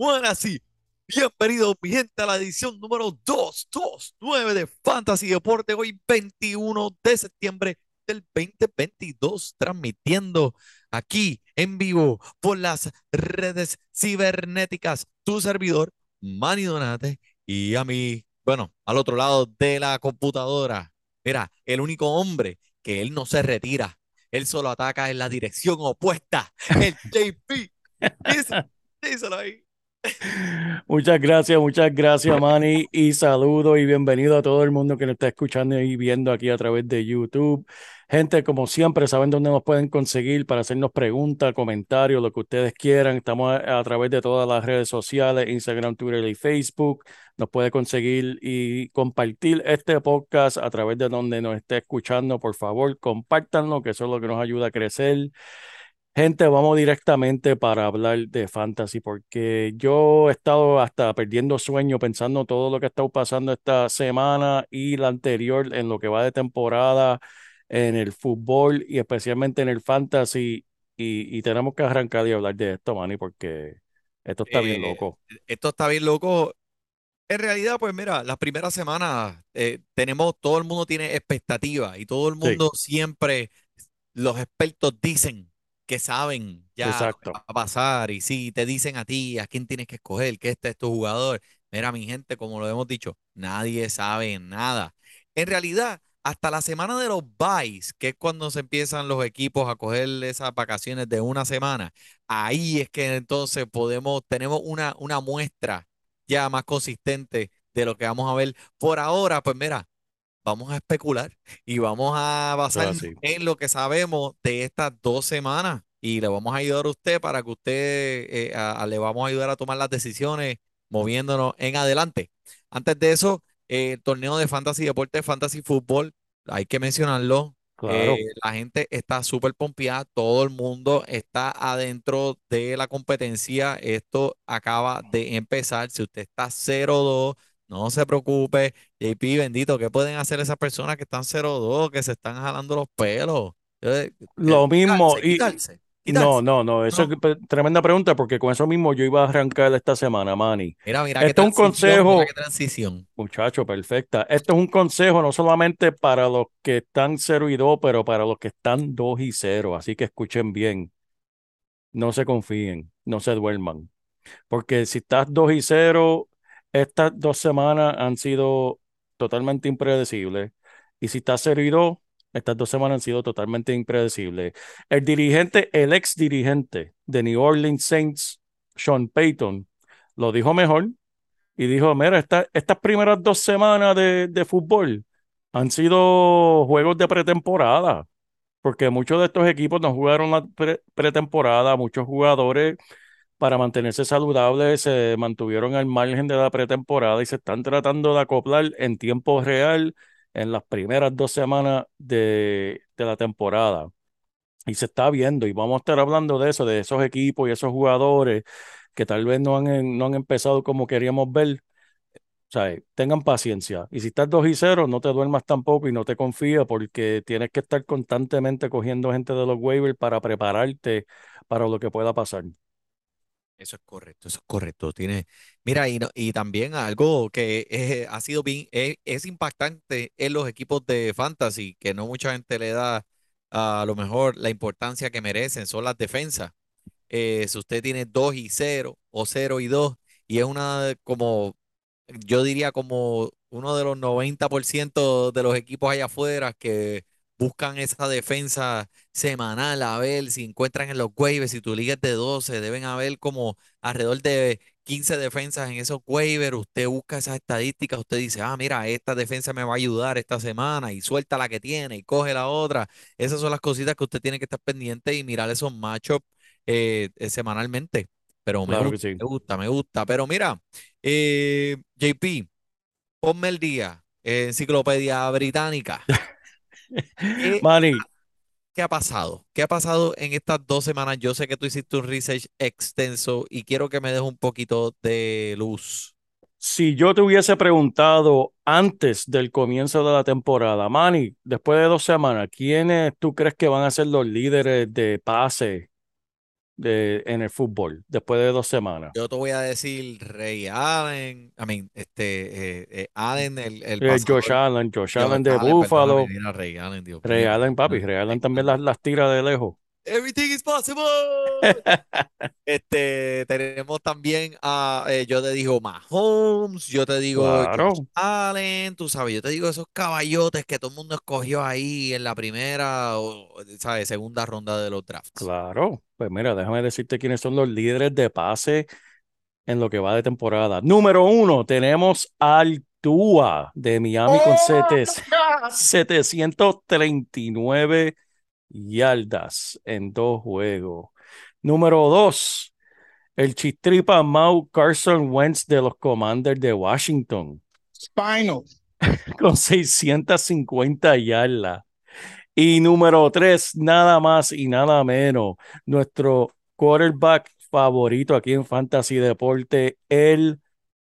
Buenas y bienvenidos, mi gente, a la edición número 229 de Fantasy Deporte. Hoy, 21 de septiembre del 2022, transmitiendo aquí en vivo por las redes cibernéticas. Tu servidor, Manny Donate, y a mí, bueno, al otro lado de la computadora. Mira, el único hombre que él no se retira, él solo ataca en la dirección opuesta, el JP. Díselo ahí. Muchas gracias, muchas gracias, Manny, y saludo y bienvenido a todo el mundo que nos está escuchando y viendo aquí a través de YouTube. Gente, como siempre, saben dónde nos pueden conseguir para hacernos preguntas, comentarios, lo que ustedes quieran. Estamos a, través de todas las redes sociales, Instagram, Twitter y Facebook. Nos puede conseguir y compartir este podcast a través de donde nos esté escuchando. Por favor, compártanlo, que eso es lo que nos ayuda a crecer. Gente, vamos directamente para hablar de fantasy, porque yo he estado hasta perdiendo sueño pensando todo lo que ha estado pasando esta semana y la anterior en lo que va de temporada, en el fútbol y especialmente en el fantasy. Y, y tenemos que arrancar y hablar de esto, Manny, porque esto está bien Eh, loco. Esto está bien loco. En realidad, pues mira, las primeras semanas eh, tenemos, todo el mundo tiene expectativas y todo el Sí, mundo siempre, los expertos dicen que saben ya lo que exacto. va a pasar y si te dicen a ti a quién tienes que escoger, que este es tu jugador. Mira, mi gente, como lo hemos dicho, nadie sabe nada. En realidad, hasta la semana de los byes, que es cuando se empiezan los equipos a coger esas vacaciones de una semana, ahí es que entonces podemos, tenemos una, una muestra ya más consistente de lo que vamos a ver. Por ahora, pues mira, vamos a especular y vamos a basarnos así. en lo que sabemos de estas dos semanas y le vamos a ayudar a usted para que usted eh, a- a- le vamos a ayudar a tomar las decisiones moviéndonos en adelante. Antes de eso, eh, el torneo de Fantasy Deporte, Fantasy Fútbol, hay que mencionarlo. Claro. eh, la gente está súper pompeada, todo el mundo está adentro de la competencia. Esto acaba de empezar. Si usted está 0-2, no se preocupe. JP, bendito, ¿qué pueden hacer esas personas que están 0-2, que se están jalando los pelos? Lo mismo, quitarse, y quitarse, no, quitarse. no, no, eso No. es tremenda pregunta, porque con eso mismo yo iba a arrancar esta semana, Manny. Mira, mira Esto es un transición, mira consejo, qué transición. muchacho, perfecta. Esto es un consejo no solamente para los que están 0 y 2, pero para los que están 2 y 0. Así que escuchen bien, no se confíen, no se duerman. Porque si estás 2 y 0, estas dos semanas han sido totalmente impredecibles. Y si estás 0 y 2, estas dos semanas han sido totalmente impredecibles. El dirigente, el ex dirigente de New Orleans Saints, Sean Payton, lo dijo mejor y dijo, mira, esta- estas primeras dos semanas de, de fútbol han sido juegos de pretemporada, porque muchos de estos equipos no jugaron la pre- pretemporada, muchos jugadores para mantenerse saludables se mantuvieron al margen de la pretemporada y se están tratando de acoplar en tiempo real en las primeras dos semanas de, de la temporada. Y se está viendo, y vamos a estar hablando de eso, de esos equipos y esos jugadores que tal vez no han, no han empezado como queríamos ver. O sea, tengan paciencia. Y si estás 2 y 0, no te duermas tampoco y no te confíes porque tienes que estar constantemente cogiendo gente de los waivers para prepararte para lo que pueda pasar. Eso es correcto, eso es correcto. Tiene, mira, y, no- y también algo que es- ha sido bien, es, es impactante en los equipos de fantasy, que no mucha gente le da a lo mejor la importancia que merecen, son las defensas. eh, si usted tiene 2 y 0 o 0 y 2, y es una como, yo diría como uno de los 90% de los equipos allá afuera que buscan esa defensa semanal, a ver si encuentran en los waivers, si tu liga es de 12, deben haber como alrededor de 15 defensas en esos waivers, usted busca esas estadísticas, usted dice, ah, mira, esta defensa me va a ayudar esta semana y suelta la que tiene y coge la otra. Esas son las cositas que usted tiene que estar pendiente y mirar esos matchups eh, eh, semanalmente. Pero me Claro gusta, sí. me gusta, me gusta. Pero mira, eh, JP, ponme el día, eh, Enciclopedia Británica. ¿Qué, Manny, qué ha pasado? ¿Qué ha pasado en estas dos semanas? Yo sé que tú hiciste un research extenso y quiero que me des un poquito de luz. si yo te hubiese preguntado antes del comienzo de la temporada, Manny, después de dos semanas, ¿quiénes tú crees que van a ser los líderes de pase de, en el fútbol después de dos semanas? Yo te voy a decir Ray Allen, I mean, este, eh, eh, Allen, el, el Eh. Josh Allen, Josh Allen de mira, Ray Allen, Dios papi, Ray Allen también las, las tira de lejos. Everything is possible. Este, tenemos también a, eh, yo te digo Mahomes, yo te digo Claro. Allen, tú sabes, yo te digo esos caballotes que todo el mundo escogió ahí en la primera o, ¿sabes? Segunda ronda de los drafts. Claro, pues mira, déjame decirte quiénes son los líderes de pase en lo que va de temporada. Número uno, tenemos al Tua de Miami con sete- 739 yardas en dos juegos. Número dos, el chistripa Mau Carson Wentz de los Commanders de Washington Spinal. con 650 yardas. Y número tres, nada más y nada menos, nuestro quarterback favorito aquí en Fantasy Deporte, el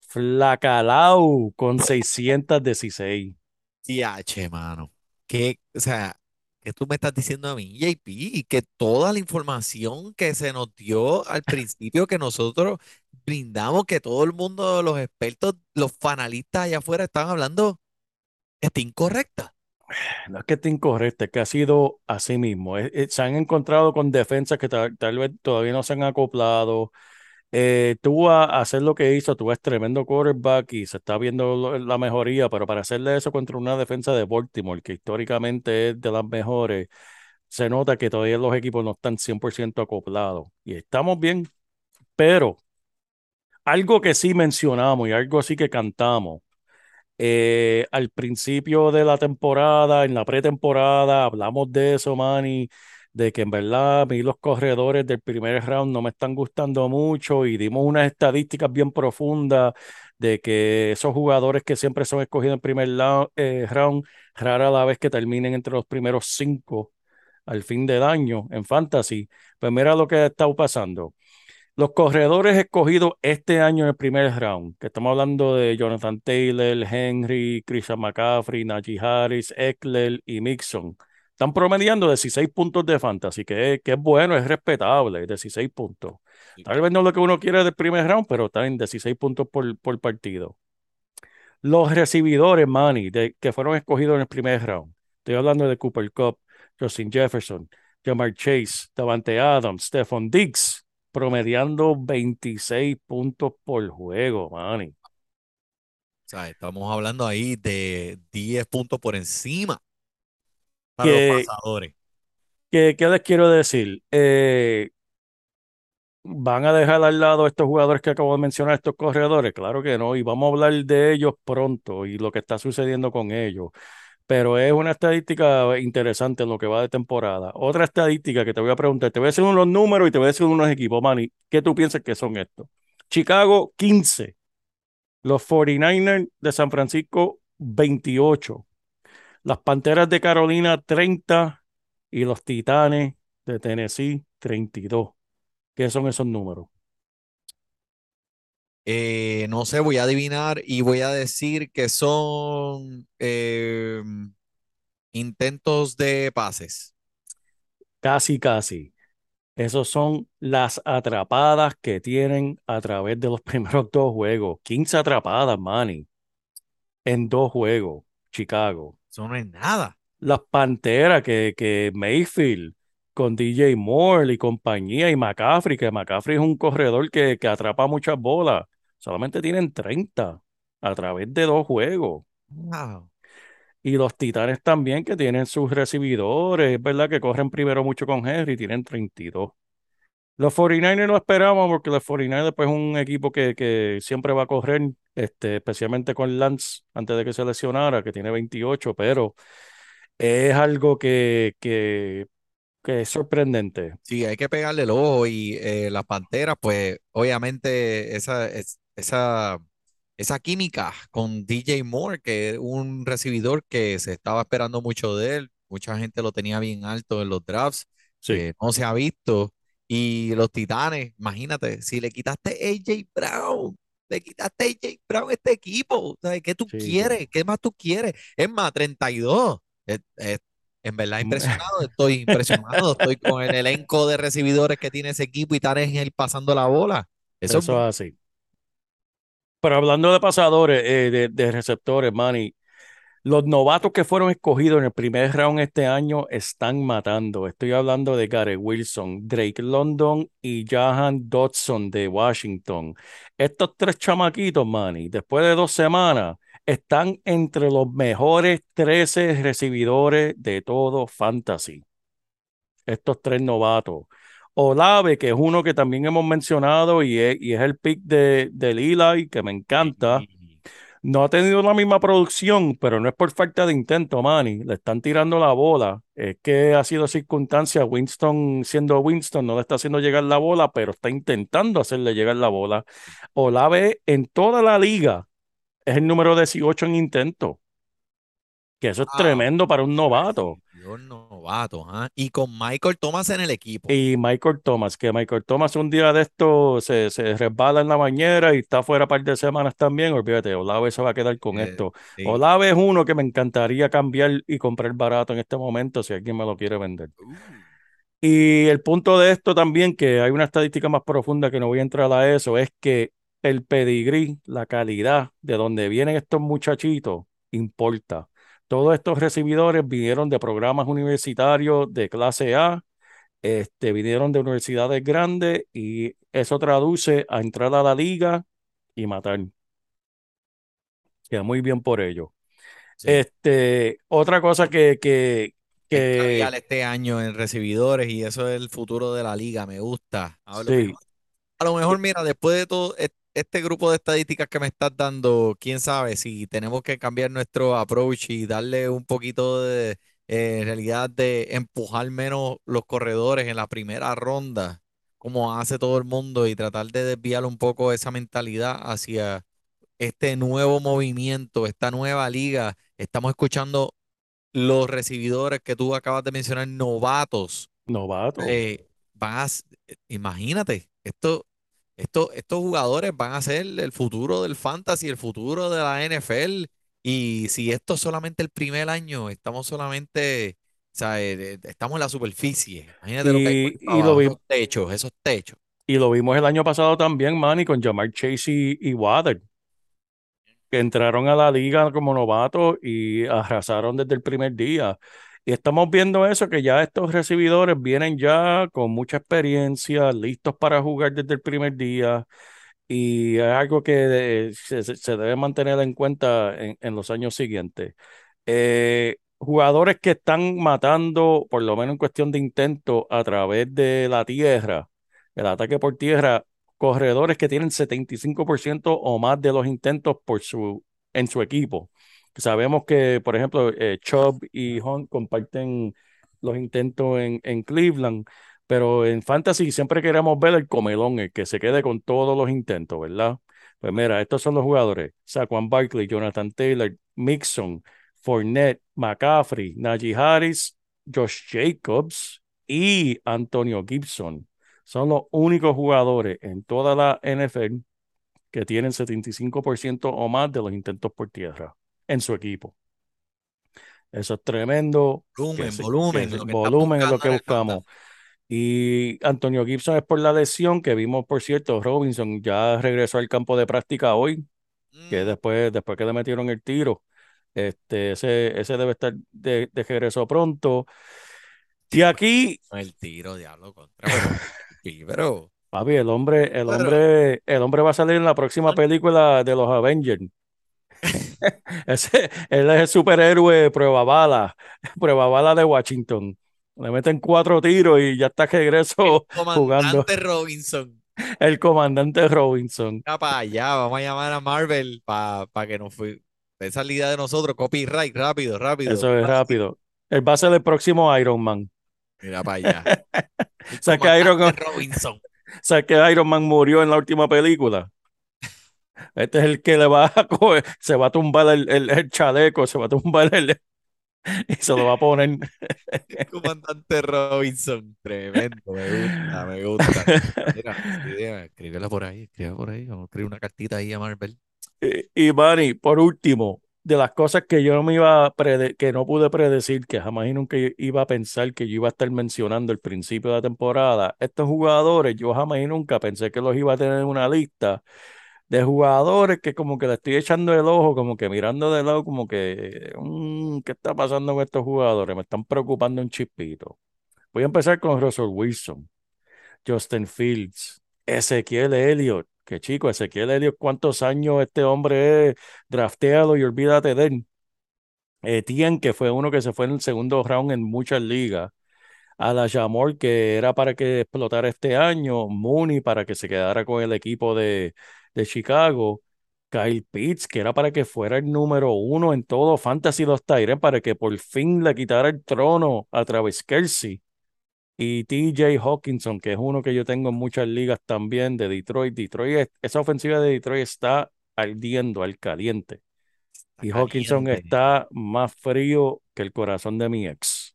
Flacalau, con 616. TH, mano. Que, o sea, que tú me estás diciendo a mí, JP, y que toda la información que se nos dio al principio que nosotros brindamos, que todo el mundo, los expertos, los fanalistas allá afuera estaban hablando, está incorrecta. No es que esté incorrecto, es que ha sido así mismo. Eh, eh, se han encontrado con defensas que tal vez todavía no se han acoplado. Eh, tú a hacer lo que hizo, tú es tremendo quarterback y se está viendo la mejoría, pero para hacerle eso contra una defensa de Baltimore, que históricamente es de las mejores, se nota que todavía los equipos no están 100% acoplados. Y estamos bien, pero algo que sí mencionamos y algo sí que cantamos eh, al principio de la temporada, en la pretemporada, hablamos de eso, Manny, de que en verdad a mí los corredores del primer round no me están gustando mucho y dimos unas estadísticas bien profundas de que esos jugadores que siempre son escogidos en primer eh, round, rara vez que terminen entre los primeros cinco al fin del año en fantasy, pues mira lo que ha estado pasando. Los corredores escogidos este año en el primer round, que estamos hablando de Jonathan Taylor, Henry, Christian McCaffrey, Najee Harris, Eckler y Mixon, están promediando 16 puntos de fantasy, que es, que es bueno, es respetable, 16 puntos. Tal vez no lo que uno quiere del primer round, pero está en 16 puntos por, por partido. Los recibidores, Manny, de, que fueron escogidos en el primer round. Estoy hablando de Cooper Cup, Justin Jefferson, Jamar Chase, Davante Adams, Stephon Diggs, promediando 26 puntos por juego, Manny. O sea, estamos hablando ahí de 10 puntos por encima para Que- los pasadores. ¿Qué, qué les quiero decir? Eh, ¿van a dejar al lado estos jugadores que acabo de mencionar, estos corredores? Claro que no, y vamos a hablar de ellos pronto y lo que está sucediendo con ellos. Pero es una estadística interesante en lo que va de temporada. Otra estadística que te voy a preguntar, te voy a decir unos números y te voy a decir unos equipos, Manny. ¿Qué tú piensas que son estos? Chicago, 15. Los 49ers de San Francisco, 28. Las Panteras de Carolina, 30. Y los Titanes de Tennessee, 32. ¿Qué son esos números? Eh, no sé, voy a adivinar y voy a decir que son eh, intentos de pases. Casi, casi. Esos son las atrapadas que tienen a través de los primeros dos juegos. 15 atrapadas, Manny, en dos juegos, Chicago. Eso no es nada. Las Panteras que, que Mayfield con DJ Moore y compañía y McCaffrey, que McCaffrey es un corredor que, que atrapa muchas bolas. Solamente tienen 30 a través de dos juegos. Wow. Y los Titanes también, que tienen sus recibidores, es verdad que corren primero mucho con Henry, tienen 32. Los 49ers lo esperamos porque los 49ers pues, es un equipo que, que siempre va a correr, este, especialmente con Lance antes de que se lesionara, que tiene 28, pero es algo que, que, que es sorprendente. Sí, hay que pegarle el ojo y eh, las Panteras, pues obviamente esa, es- esa, esa química con DJ Moore, que es un recibidor que se estaba esperando mucho de él, mucha gente lo tenía bien alto en los drafts, Sí, eh, no se ha visto. Y los Titanes, imagínate, si le quitaste a AJ Brown, le quitaste a AJ Brown a este equipo, ¿sabes? ¿Qué tú Sí, quieres? ¿Qué más tú quieres? Es más, 32. Es- es- en verdad, impresionado, estoy impresionado, estoy con el elenco de recibidores que tiene ese equipo y estar en él pasando la bola. Eso, es así. Pero hablando de pasadores, eh, de, de receptores, Manny, los novatos que fueron escogidos en el primer round este año están matando. Estoy hablando de Gary Wilson, Drake London y Jahan Dodson de Washington. Estos tres chamaquitos, Manny, después de dos semanas, están entre los mejores 13 recibidores de todo Fantasy. Estos tres novatos. Olave, que es uno que también hemos mencionado y es, y el pick de, del Eli, que me encanta. No ha tenido la misma producción, pero no es por falta de intento, Manny. Le están tirando la bola. Es que ha sido circunstancia. Winston, siendo Winston, no le está haciendo llegar la bola, pero está intentando hacerle llegar la bola. Olave en toda la liga es el número 18 en intento. Que eso es Wow. tremendo para un novato. Novato, ¿ah? Y con Michael Thomas en el equipo. Y Michael Thomas, que Michael Thomas un día de esto se, se resbala en la bañera y está fuera un par de semanas también. Olvídate, Olave se va a quedar con Eh, esto. sí. Olave es uno que me encantaría cambiar y comprar barato en este momento si alguien me lo quiere vender. Uh, Y el punto de esto también, que hay una estadística más profunda que no voy a entrar a eso, es que el pedigrí, la calidad de donde vienen estos muchachitos, importa. Todos estos recibidores vinieron de programas universitarios de clase A, este, vinieron de universidades grandes y eso traduce a entrar a la liga y matar. Queda muy bien por ello. sí. Este, otra cosa que, que, que este año en recibidores y eso es el futuro de la liga, me gusta. A lo sí, mejor, a lo mejor, mira, después de todo este grupo de estadísticas que me estás dando, quién sabe si tenemos que cambiar nuestro approach y darle un poquito de, eh, realidad, de empujar menos los corredores en la primera ronda, como hace todo el mundo, y tratar de desviar un poco esa mentalidad hacia este nuevo movimiento, esta nueva liga. Estamos escuchando los recibidores que tú acabas de mencionar, novatos, novato. eh, van a s- imagínate, esto, esto, estos jugadores van a ser el futuro del fantasy, el futuro de la NFL. Y si esto es solamente el primer año, estamos solamente, o sea, eh, eh, estamos en la superficie. Imagínate lo que hay Y, y lo abajo, vi- esos techos, esos techos. y lo vimos el año pasado también, Manny, con Jamar Chase y, y Waddle, que entraron a la liga como novatos y arrasaron desde el primer día. Y estamos viendo eso, que ya estos recibidores vienen ya con mucha experiencia, listos para jugar desde el primer día. Y es algo que eh, se, se- debe mantener en cuenta en, en los años siguientes. Eh, jugadores que están matando, por lo menos en cuestión de intento, a través de la tierra, el ataque por tierra, corredores que tienen 75% o más de los intentos por su, en su equipo. Sabemos que, por ejemplo, eh, Chubb y Hunt comparten los intentos en, Cleveland, pero en Fantasy siempre queremos ver el comelón, el que se quede con todos los intentos, ¿verdad? Pues mira, estos son los jugadores: Saquon Barkley, Jonathan Taylor, Mixon, Fournette, McCaffrey, Najee Harris, Josh Jacobs y Antonio Gibson. Son los únicos jugadores en toda la NFL que tienen 75% o más de los intentos por tierra en su equipo. Eso es tremendo. que Volumen, se- volumen, que se- lo que están volumen es lo que buscamos. Y Antonio Gibson es por la lesión que vimos, por cierto, Robinson ya regresó al campo de práctica hoy, que Mm, después, después que le metieron el tiro, este, ese, ese debe estar de, de regreso pronto. Y aquí, el tiro, diablo, contra. Pero, papi, el hombre, el Pero- hombre, el hombre va a salir en la próxima película de los Avengers. Ese, él es el superhéroe prueba bala, prueba bala de Washington. Le meten cuatro tiros y ya está regreso jugando. comandante Robinson. El comandante Robinson. Ya para allá, vamos a llamar a Marvel para que nos fue. De salida de nosotros, copyright, rápido, rápido. Eso es rápido. Él va a ser el próximo Iron Man. Mira para allá. El O sea, que Iron Robinson. ¿Sabes que Iron Man murió en la última película? Este es el que le va a coger, se va a tumbar el, el, el chaleco, se va a tumbar el y se lo va a poner. El comandante Robinson. Tremendo, me gusta, me gusta. Mira, escríbela por ahí, escríbela por ahí. Vamos a escribir una cartita ahí a Marvel. Y, y Manny, por último, de las cosas que yo no me iba a prede- que no pude predecir, que jamás y nunca iba a pensar que yo iba a estar mencionando al principio de la temporada, estos jugadores, yo jamás y nunca pensé que los iba a tener en una lista de jugadores que como que le estoy echando el ojo, como que mirando de lado, como que, mm, ¿qué está pasando con estos jugadores? Me están preocupando un chispito. Voy a empezar con Russell Wilson, Justin Fields, Ezequiel Elliott, que chico, Ezequiel Elliott, ¿cuántos años este hombre es drafteado y olvídate de él? Etienne, que fue uno que se fue en el segundo round en muchas ligas. A la Jamor, que era para que explotara este año. Mooney, para que se quedara con el equipo de, de Chicago. Kyle Pitts, que era para que fuera el número uno en todo Fantasy los Tyrants, para que por fin le quitara el trono a Travis Kelce. Y TJ Hawkinson, que es uno que yo tengo en muchas ligas también de Detroit. Detroit, es- esa ofensiva de Detroit está ardiendo, al caliente. Está Y Hawkinson está más frío que el corazón de mi ex.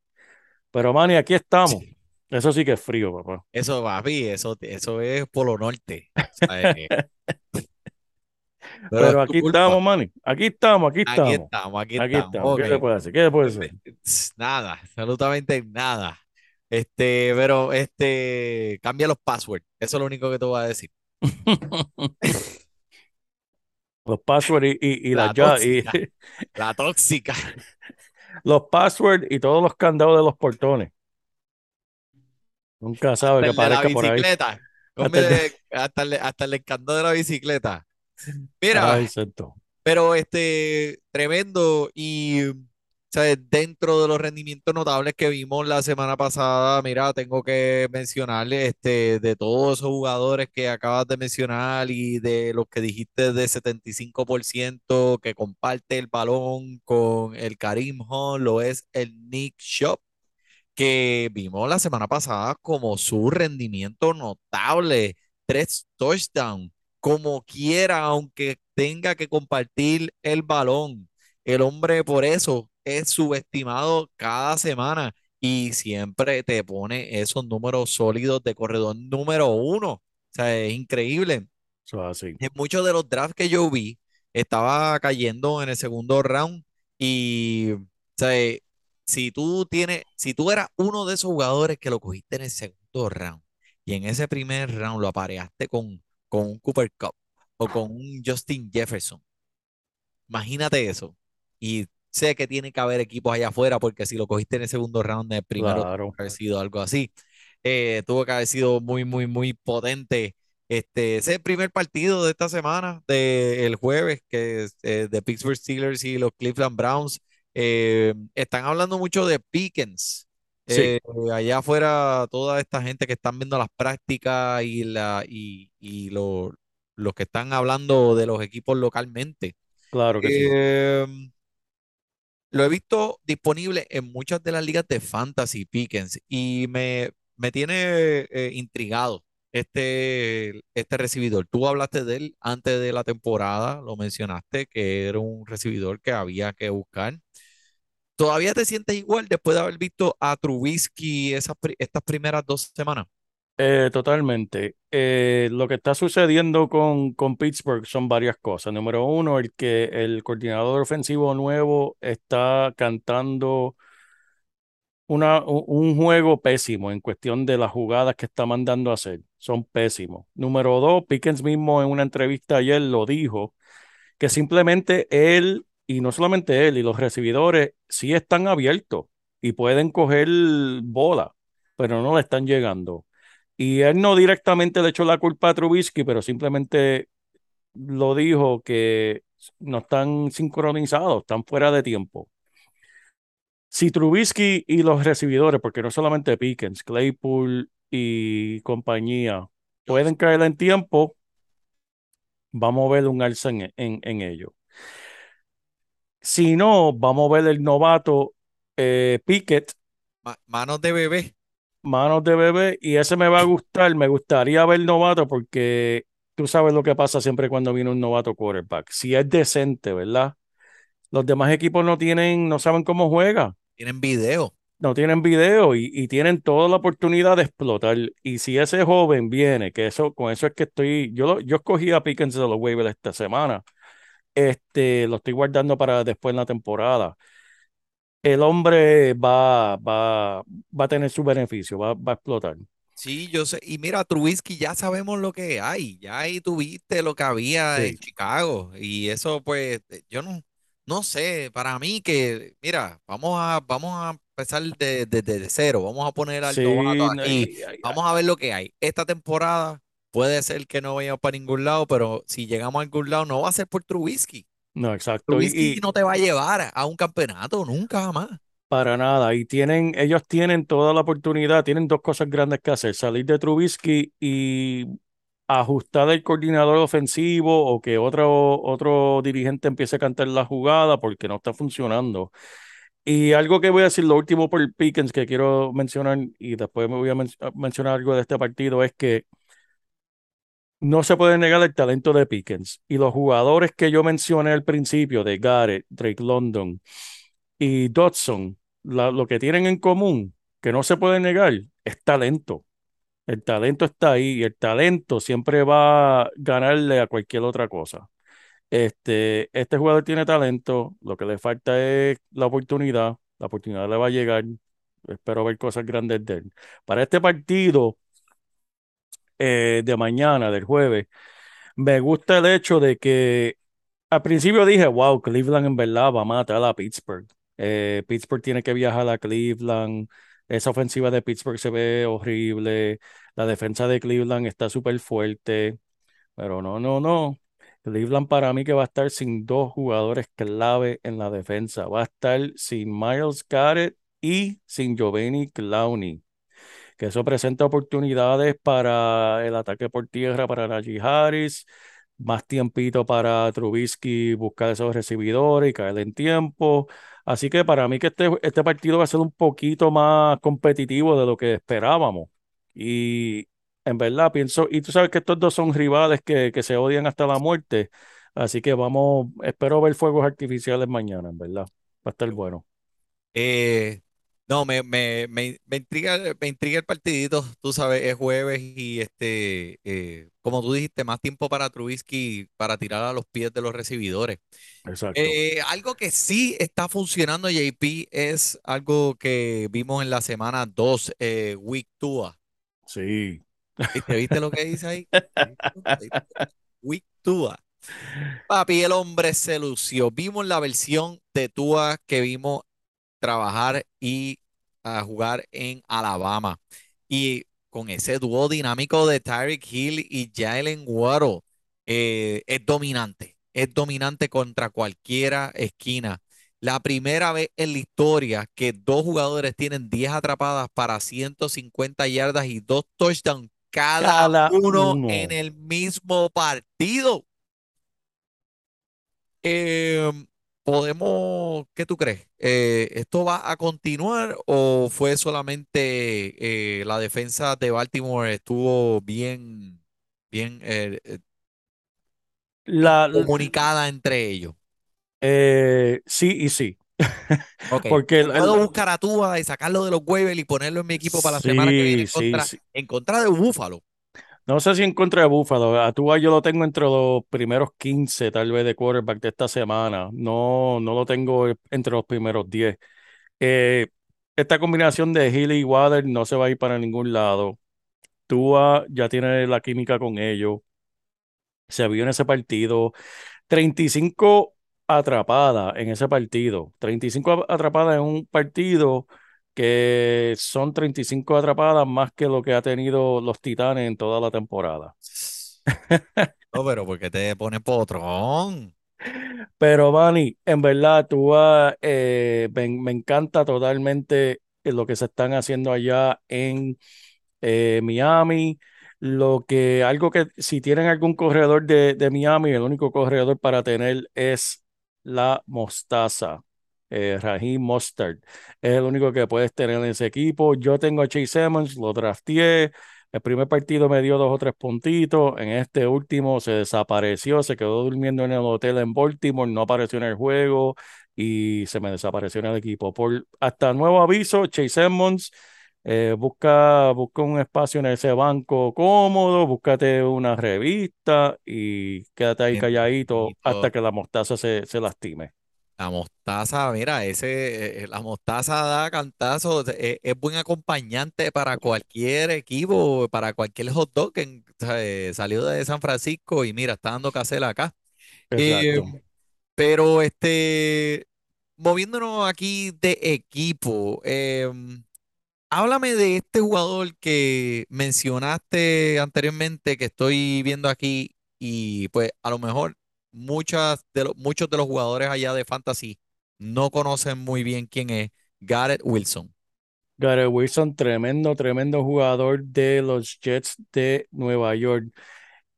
Pero, Manny, aquí estamos. Sí. Eso sí que es frío, papá. Eso, papi, eso, eso es Polo Norte. Pero aquí estamos, Manny. Aquí estamos, aquí Aquí estamos. estamos, aquí Aquí estamos. estamos. ¿Qué le puede hacer? ¿Qué le puede hacer? Nada, absolutamente nada. Este, pero este, cambia los passwords. Eso es lo único que te voy a decir. Los passwords y, y, y La llaves, y-. La tóxica. los passwords y todos los candados de los portones. Nunca sabe Hasta que aparezca por ahí. bicicleta. Hasta el de- hasta el, hasta el de la bicicleta. Mira, Ay, pero este, tremendo y, ¿sabes? Dentro de los rendimientos notables que vimos la semana pasada, mira, tengo que mencionarle, este, de todos esos jugadores que acabas de mencionar y de los que dijiste de 75% que comparte el balón con el Karim Hunt, lo es el Nick Shop que vimos la semana pasada como su rendimiento notable, tres touchdowns, como quiera, aunque tenga que compartir el balón. El hombre por eso es subestimado cada semana y siempre te pone esos números sólidos de corredor número uno. O sea, es increíble. Es así. En muchos de los drafts que yo vi, estaba cayendo en el segundo round y, o sea, si tú tienes, si tú eras uno de esos jugadores que lo cogiste en el segundo round y en ese primer round lo apareaste con, con un Cooper Cup o con un Justin Jefferson, imagínate eso. Y sé que tiene que haber equipos allá afuera porque si lo cogiste en el segundo round, el primero Claro. tuvo que haber sido algo así. Eh, tuvo que haber sido muy, muy, muy potente. Este, ese es el primer partido de esta semana, del jueves, que es eh, de Pittsburgh Steelers y los Cleveland Browns. Eh, están hablando mucho de Pickens. Sí. Eh, allá afuera, toda esta gente que están viendo las prácticas y, la, y, y lo- los que están hablando de los equipos localmente. Claro que sí. Em, lo he visto disponible en muchas de las ligas de Fantasy Pickens y me, me tiene eh, intrigado este, este recibidor. Tú hablaste de él antes de la temporada, lo mencionaste, que era un recibidor que había que buscar. ¿Todavía te sientes igual después de haber visto a Trubisky esas, estas primeras dos semanas? Eh, totalmente. Eh, lo que está sucediendo con, con Pittsburgh son varias cosas. Número uno, el que el coordinador ofensivo nuevo está cantando una, un juego pésimo en cuestión de las jugadas que está mandando a hacer. Son pésimos. Número dos, Pickens mismo en una entrevista ayer lo dijo, que simplemente él, y no solamente él, y los recibidores sí están abiertos y pueden coger bola, pero no le están llegando. Y él no directamente le echó la culpa a Trubisky, pero simplemente lo dijo que no están sincronizados, están fuera de tiempo. Si Trubisky y los recibidores, porque no solamente Pickens, Claypool y compañía, pueden caer en tiempo, vamos a ver un alza en, en, en ello. Si no, vamos a ver el novato eh, Pickett, Ma- manos de bebé. manos de bebé, y ese me va a gustar. Me gustaría ver novato porque tú sabes lo que pasa siempre cuando viene un novato quarterback. Si es decente, ¿verdad? Los demás equipos no tienen, no saben cómo juega. Tienen video. no tienen video y, y tienen toda la oportunidad de explotar. Y si ese joven viene, que eso, con eso es que estoy, yo, lo- yo escogí a Pickens de los waivers esta semana, este, lo estoy guardando para después en la temporada. El hombre va, va, va a tener su beneficio, va, va a explotar. Sí, yo sé. Y mira, Trubisky, ya sabemos lo que hay. Ya ahí tuviste lo que había en. Chicago. Y eso, pues, eh, yo no, no sé. Para mí que, mira, vamos a, vamos a empezar de, de- de cero. Vamos a poner al Sí, novato no, aquí. y- y- Vamos a ver lo que hay. Esta temporada puede ser que no vayamos para ningún lado, pero si llegamos a algún lado, no va a ser por Trubisky. no, exacto. Trubisky y no te va a llevar a un campeonato nunca jamás. para nada. Y tienen, ellos tienen toda la oportunidad, tienen dos cosas grandes que hacer, salir de Trubisky y ajustar el coordinador ofensivo o que otro, otro dirigente empiece a cantar la jugada porque no está funcionando. Y algo que voy a decir, lo último por Pickens que quiero mencionar y después me voy a men- a mencionar algo de este partido es que no se puede negar el talento de Pickens. Y los jugadores que yo mencioné al principio, de Garrett, Drake London y Dodson, lo que tienen en común, que no se puede negar, es talento. El talento está ahí y el talento siempre va a ganarle a cualquier otra cosa. Este, este jugador tiene talento, lo que le falta es la oportunidad, la oportunidad le va a llegar, espero ver cosas grandes de él. Para este partido eh, de mañana, del jueves, me gusta el hecho de que al principio dije, wow, Cleveland en verdad va a matar a Pittsburgh. Eh, Pittsburgh tiene que viajar a Cleveland. Esa ofensiva de Pittsburgh se ve horrible. La defensa de Cleveland está súper fuerte. Pero no, no, no. Cleveland para mí que va a estar sin dos jugadores clave en la defensa. Va a estar sin Miles Garrett y sin Giovanni Clowney. Que eso presenta oportunidades para el ataque por tierra para Najee Harris más tiempito para Trubisky buscar esos recibidores y caer en tiempo. Así que para mí que este, este partido va a ser un poquito más competitivo de lo que esperábamos. Y en verdad pienso, y tú sabes que estos dos son rivales que, que se odian hasta la muerte. Así que vamos, espero ver fuegos artificiales mañana, en verdad. Va a estar bueno. Eh, no, me, me, me, me intriga, me intriga el partidito, tú sabes, es jueves y este, eh, como tú dijiste, más tiempo para Trubisky para tirar a los pies de los recibidores. Exacto. Eh, algo que sí está funcionando, JP, es algo que vimos en la semana 2, eh, Week Tua. Sí. ¿Viste, viste lo que dice ahí? Week Tua. Papi, el hombre se lució. Vimos la versión de Tua que vimos trabajar y a jugar en Alabama. Y con ese dúo dinámico de Tyreek Hill y Jalen Waddle, eh, es dominante. Es dominante contra cualquiera esquina. La primera vez en la historia que dos jugadores tienen 10 atrapadas para 150 yardas y dos touchdowns cada, Cada uno uno. en el mismo partido. Eh, podemos, ¿qué tú crees? Eh, ¿esto va a continuar o fue solamente eh, la defensa de Baltimore estuvo bien, bien eh, La, comunicada entre ellos? sí y sí. Ok, Porque el- puedo el- buscar a Tua y sacarlo de los waivers y ponerlo en mi equipo para la semana que viene en contra, sí, sí. en contra de Búfalo. No sé si en contra de Buffalo. A Tua yo lo tengo entre los primeros 15, tal vez, de quarterback de esta semana. No, no lo tengo entre los primeros 10. Eh, esta combinación de Hill y Water no se va a ir para ningún lado. Tua ya tiene la química con ellos. Se vio en ese partido. 35 atrapadas en ese partido. 35 atrapadas en un partido que son 35 atrapadas más que lo que ha tenido los Titanes en toda la temporada. No, pero ¿por qué te pones potrón? Pero, Manny, en verdad, tú vas, eh, me, me encanta totalmente lo que se están haciendo allá en eh, Miami. Lo que, algo que, si tienen algún corredor de, de Miami, el único corredor para tener es la mostaza. Eh, Raheem Mostert es el único que puedes tener en ese equipo. Yo tengo a Chase Edmonds, lo drafteé. El primer partido me dio dos o tres puntitos. En este último se desapareció, se quedó durmiendo en el hotel en Baltimore, no apareció en el juego y se me desapareció en el equipo. Por hasta nuevo aviso, Chase Edmonds, eh, busca, busca un espacio en ese banco cómodo, búscate una revista y quédate ahí calladito hasta que la mostaza se, se lastime. La mostaza, mira, ese, eh, la mostaza da cantazo, eh, es, buen acompañante para cualquier equipo, para cualquier hot dog que eh, salió de San Francisco y mira, está dando casela acá. Exacto. pero este, moviéndonos aquí de equipo, em, háblame de este jugador que mencionaste anteriormente que estoy viendo aquí y pues a lo mejor muchas de los, muchos de los jugadores allá de Fantasy no conocen muy bien quién es Garrett Wilson. Garrett Wilson, tremendo, tremendo jugador de los Jets de Nueva York.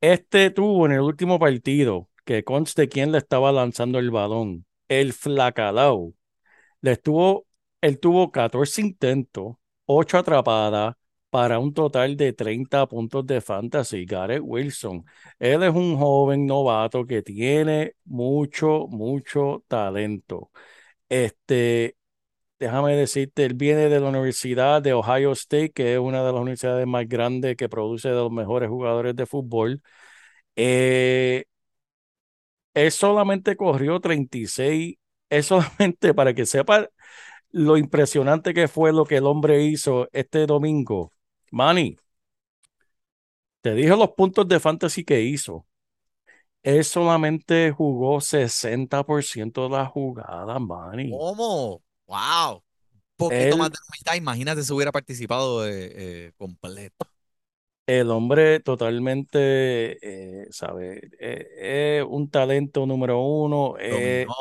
Este tuvo en el último partido, que conste quién le estaba lanzando el balón, el Flacalao. Le estuvo, él tuvo 14 intentos, 8 atrapadas, para un total de 30 puntos de fantasy. Garrett Wilson, él es un joven novato que tiene mucho, mucho talento. Este, déjame decirte, él viene de la Universidad de Ohio State, que es una de las universidades más grandes que produce de los mejores jugadores de fútbol. Eh, él solamente corrió 36, es solamente para que sepa lo impresionante que fue lo que el hombre hizo este domingo. Manny, te dije los puntos de fantasy que hizo. Él solamente jugó 60% de la jugada, Manny. ¿Cómo? ¡Wow! Poquito Él- más de la mitad. Imagínate si hubiera participado eh, eh, completo. El hombre totalmente, eh, ¿sabe? Eh, es un talento número uno. eh, Dominó.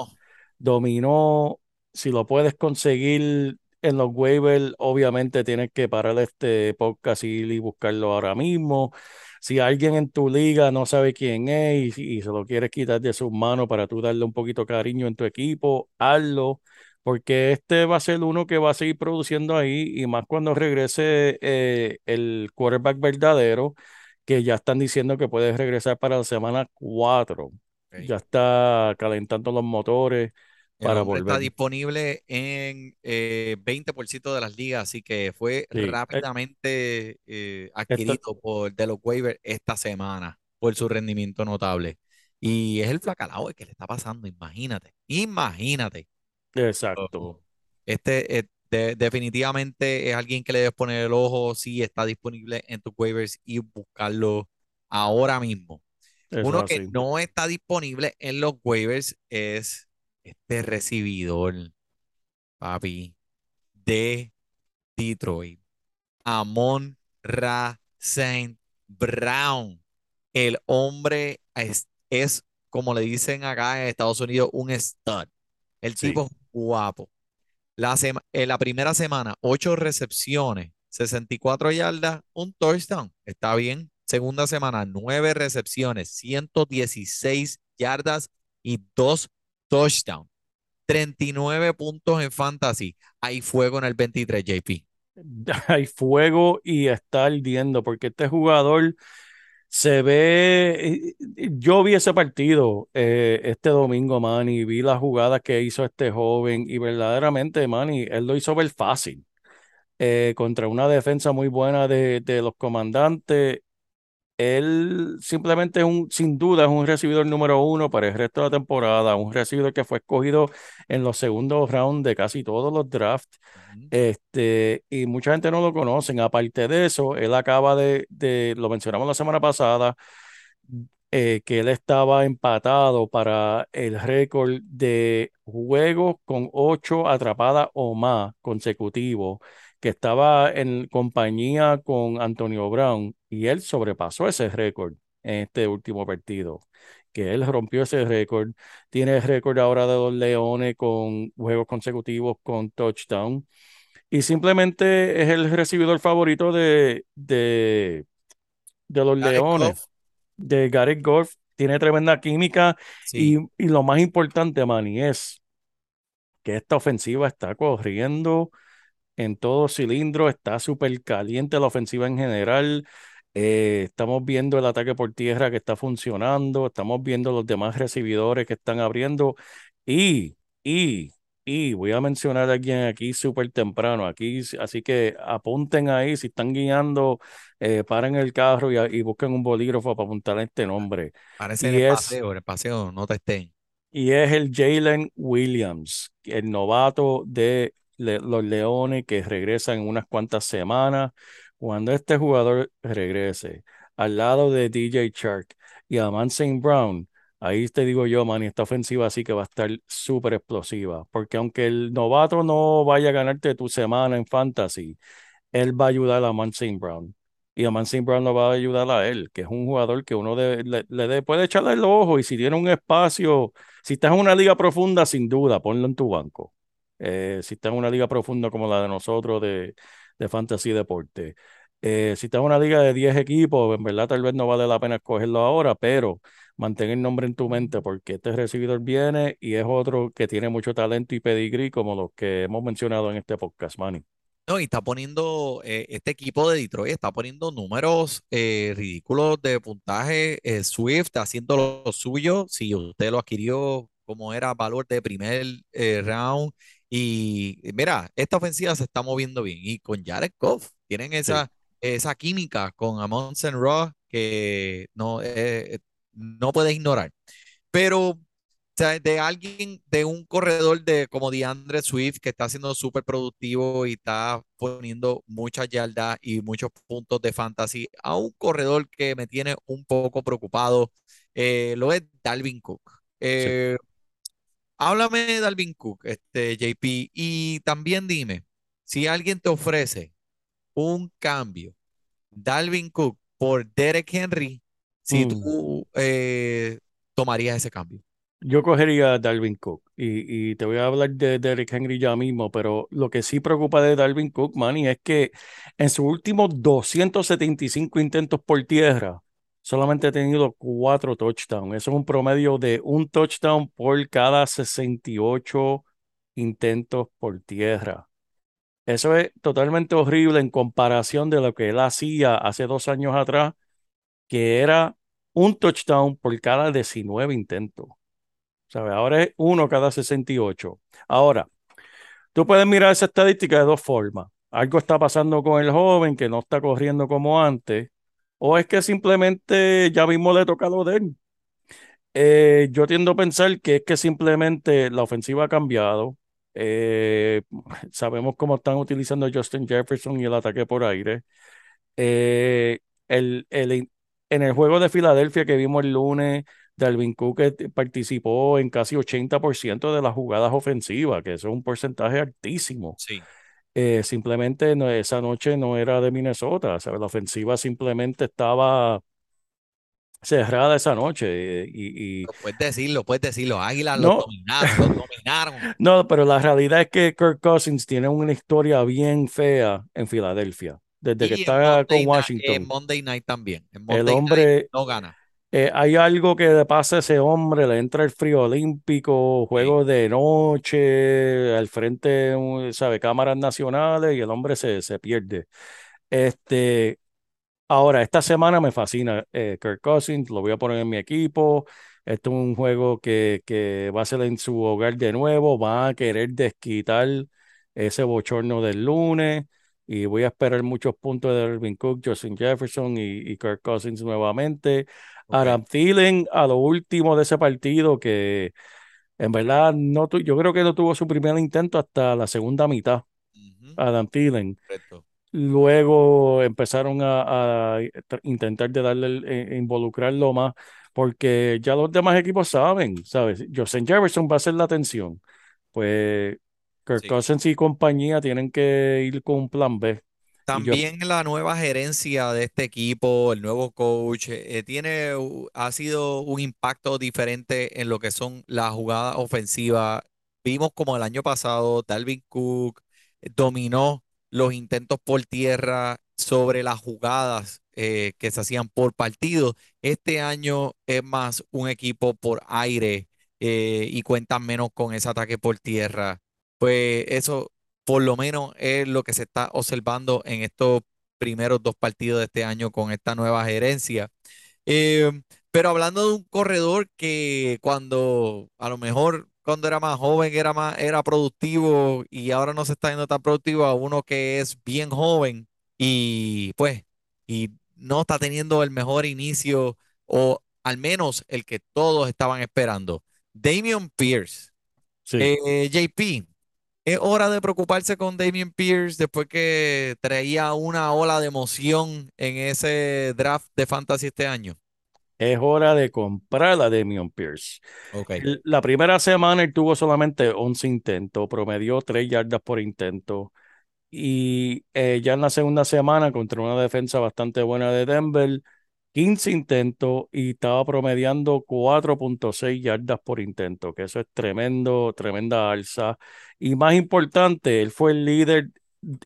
dominó. Si lo puedes conseguir en los waivers, obviamente tienes que parar este podcast y, buscarlo ahora mismo. Si alguien en tu liga no sabe quién es y, y se lo quieres quitar de sus manos para tú darle un poquito de cariño en tu equipo, hazlo, porque este va a ser uno que va a seguir produciendo ahí y más cuando regrese eh, el quarterback verdadero, que ya están diciendo que puede regresar para la semana 4. Ok. Ya está calentando los motores para hombre está volver. disponible en eh, 20% de las ligas, así que fue Sí, eh, rápidamente eh, adquirido por de los waivers esta semana por su rendimiento notable. Y es el flacalao el que le está pasando, imagínate, imagínate. Exacto. Este eh, de- definitivamente es alguien que le debes poner el ojo si está disponible en tus waivers y buscarlo ahora mismo. Eso Uno que no está disponible en los waivers es este recibidor, papi, de Detroit. Amon Ra Saint Brown. El hombre es, es, como le dicen acá en Estados Unidos, un stud. El Sí. tipo es guapo. La, sema- en la primera semana, 8 recepciones, 64 yardas, un touchdown. Está bien. Segunda semana, 9 recepciones, 116 yardas y 2 touchdowns. 39 puntos en fantasy. Hay fuego en el 23, JP. Hay fuego y está ardiendo porque este jugador se ve. eh, Yo vi ese partido eh, este domingo, Manny, vi las jugadas que hizo este joven y verdaderamente, Manny, él lo hizo ver fácil eh, contra una defensa muy buena de, de los comandantes. Él simplemente es un, sin duda, es un recibidor número uno para el resto de la temporada, un recibidor que fue escogido en los segundos rounds de casi todos los drafts. Este, y mucha gente no lo conocen. Aparte de eso, él acaba de, de, lo mencionamos la semana pasada, eh, que él estaba empatado para el récord de juegos con ocho atrapadas o más consecutivos, que estaba en compañía con Antonio Brown y él sobrepasó ese récord en este último partido. Que él rompió ese récord, tiene el récord ahora de los Leones con juegos consecutivos con touchdown y simplemente es el recibidor favorito de, de, de los Gareth Leones de Gareth Goff tiene tremenda química sí. y, y lo más importante, Manny, es que esta ofensiva está corriendo en todo cilindro, está súper caliente la ofensiva en general. Eh, estamos viendo el ataque por tierra que está funcionando, estamos viendo los demás recibidores que están abriendo y, y, y voy a mencionar a alguien aquí súper temprano, aquí, así que apunten ahí, si están guiando, eh, paren el carro y, y busquen un bolígrafo para apuntar este nombre. Parece Y el es- paseo, el paseo, no te estén. Y es el Jalen Williams, el novato de los Leones que regresa en unas cuantas semanas. Cuando este jugador regrese al lado de DJ Shark y a St. Brown, ahí te digo yo, man, esta ofensiva sí que va a estar súper explosiva. Porque aunque el novato no vaya a ganarte tu semana en fantasy, él va a ayudar a St. Brown. Y a St. Brown lo va a ayudar a él, que es un jugador que uno le, le de- puede echarle el ojo y si tiene un espacio, si estás en una liga profunda, sin duda, ponlo en tu banco. Eh, si estás en una liga profunda como la de nosotros de, de Fantasy Deporte. Eh, si estás en una liga de 10 equipos, en verdad tal vez no vale la pena escogerlo ahora, pero mantén el nombre en tu mente porque este recibidor viene y es otro que tiene mucho talento y pedigrí como los que hemos mencionado en este podcast, Manny. No, y está poniendo, eh, este equipo de Detroit está poniendo números eh, ridículos de puntaje. eh, Swift está haciendo lo, suyo. Si usted lo adquirió como era valor de primer eh, round. Y mira, esta ofensiva se está moviendo bien. Y con Jared Goff tienen esa, esa química con Amon Ross que no, eh, no puede ignorar. Pero o sea, de alguien, de un corredor de como DeAndre Swift que está siendo súper productivo y está poniendo muchas yardas y muchos puntos de fantasy, a un corredor que me tiene un poco preocupado, eh, lo es Dalvin Cook. Eh, Háblame de Dalvin Cook, este JP, y también dime, si alguien te ofrece un cambio, Dalvin Cook por Derek Henry, si Mm. tú eh, tomarías ese cambio. Yo cogería a Dalvin Cook y, y te voy a hablar de Derrick Henry ya mismo, pero lo que sí preocupa de Dalvin Cook, Manny, es que en sus últimos 275 intentos por tierra, solamente ha tenido cuatro touchdowns. Eso es un promedio de un touchdown por cada 68 intentos por tierra. Eso es totalmente horrible en comparación de lo que él hacía hace dos años atrás, que era un touchdown por cada 19 intentos. ¿Sabe? Ahora es uno cada 68. Ahora, tú puedes mirar esa estadística de dos formas. Algo está pasando con el joven que no está corriendo como antes, o es que simplemente ya mismo le toca lo de él. Eh, yo tiendo a pensar que es que simplemente la ofensiva ha cambiado. Eh, sabemos cómo están utilizando Justin Jefferson y el ataque por aire. Eh, el, el, en el juego de Filadelfia que vimos el lunes, Dalvin Cook participó en casi 80% de las jugadas ofensivas, que eso es un porcentaje altísimo. Sí. Eh, simplemente no, esa noche no era de Minnesota, ¿sabes? La ofensiva simplemente estaba cerrada esa noche. eh, y, puedes decirlo, puedes decirlo. Águilas No. los dominaron, los dominaron. No, pero la realidad es que Kirk Cousins tiene una historia bien fea en Filadelfia, desde que Y está Monday con Night- Washington. en Monday Night también. En El Monday Night hombre, no gana. Eh, hay algo que le pasa a ese hombre, le entra el frío olímpico, juegos de noche, al frente, sabe, cámaras nacionales y el hombre se, se pierde. Este, ahora, esta semana me fascina eh, Kirk Cousins, lo voy a poner en mi equipo. Esto es un juego que, que va a ser en su hogar de nuevo, va a querer desquitar ese bochorno del lunes y voy a esperar muchos puntos de Irving Cook, Justin Jefferson y, y Kirk Cousins nuevamente. Adam Thielen a lo último de ese partido que en verdad no tu- yo creo que no tuvo su primer intento hasta la segunda mitad, Adam Thielen. correcto. Luego empezaron a, intentar de darle el- eh, involucrarlo más porque ya los demás equipos saben, ¿sabes? Justin Jefferson va a ser la atención. Pues Kirk Sí. Cousins y compañía tienen que ir con un plan B. También la nueva gerencia de este equipo, el nuevo coach, eh, tiene, ha sido un impacto diferente en lo que son las jugadas ofensivas. Vimos como el año pasado, Dalvin Cook eh, dominó los intentos por tierra sobre las jugadas eh, que se hacían por partido. Este año es más un equipo por aire y cuentan menos con ese ataque por tierra. Pues eso por lo menos es lo que se está observando en estos primeros dos partidos de este año con esta nueva gerencia. Eh, pero hablando de un corredor que cuando a lo mejor cuando era más joven era más era productivo y ahora no se está viendo tan productivo a uno que es bien joven y pues y no está teniendo el mejor inicio o al menos el que todos estaban esperando. Damian Pierce. Sí. Eh, JP, es hora de preocuparse con Damian Pierce después que traía una ola de emoción en ese draft de fantasy este año. Es hora de comprar a Damian Pierce. La primera semana él tuvo solamente 11 intentos, promedió 3 yardas por intento. Y eh, ya en la segunda semana, contra una defensa bastante buena de Denver, 15 intentos y estaba promediando 4.6 yardas por intento, que eso es tremendo, tremenda alza. Y más importante, él fue el líder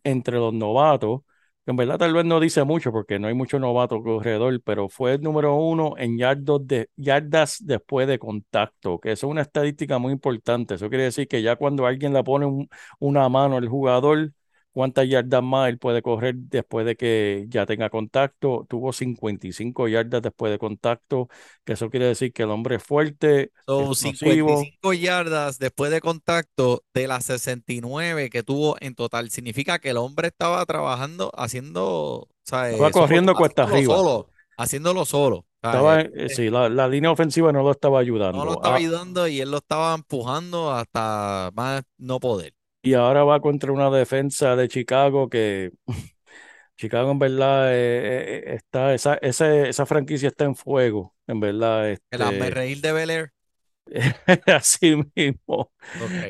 entre los novatos, que en verdad tal vez no dice mucho porque no hay mucho novato corredor, pero fue el número uno en yardos de, yardas después de contacto, que eso es una estadística muy importante. Eso quiere decir que ya cuando alguien le pone un- una mano al jugador, cuántas yardas más él puede correr después de que ya tenga contacto. Tuvo 55 yardas después de contacto, que eso quiere decir que el hombre es fuerte, Son explosivo. 55 yardas después de contacto de las 69 que tuvo en total. Significa que el hombre estaba trabajando, haciendo, ¿sabes? Estaba corriendo cuesta arriba. solo, haciéndolo solo. Estaba, eh, sí, la, la línea ofensiva no lo estaba ayudando. no lo estaba Ah, ayudando y él lo estaba empujando hasta más no poder. Y ahora va contra una defensa de Chicago que Chicago en verdad eh, eh, está, esa, ese- esa franquicia está en fuego, en verdad. El Este, reír de Bel Air. así mismo.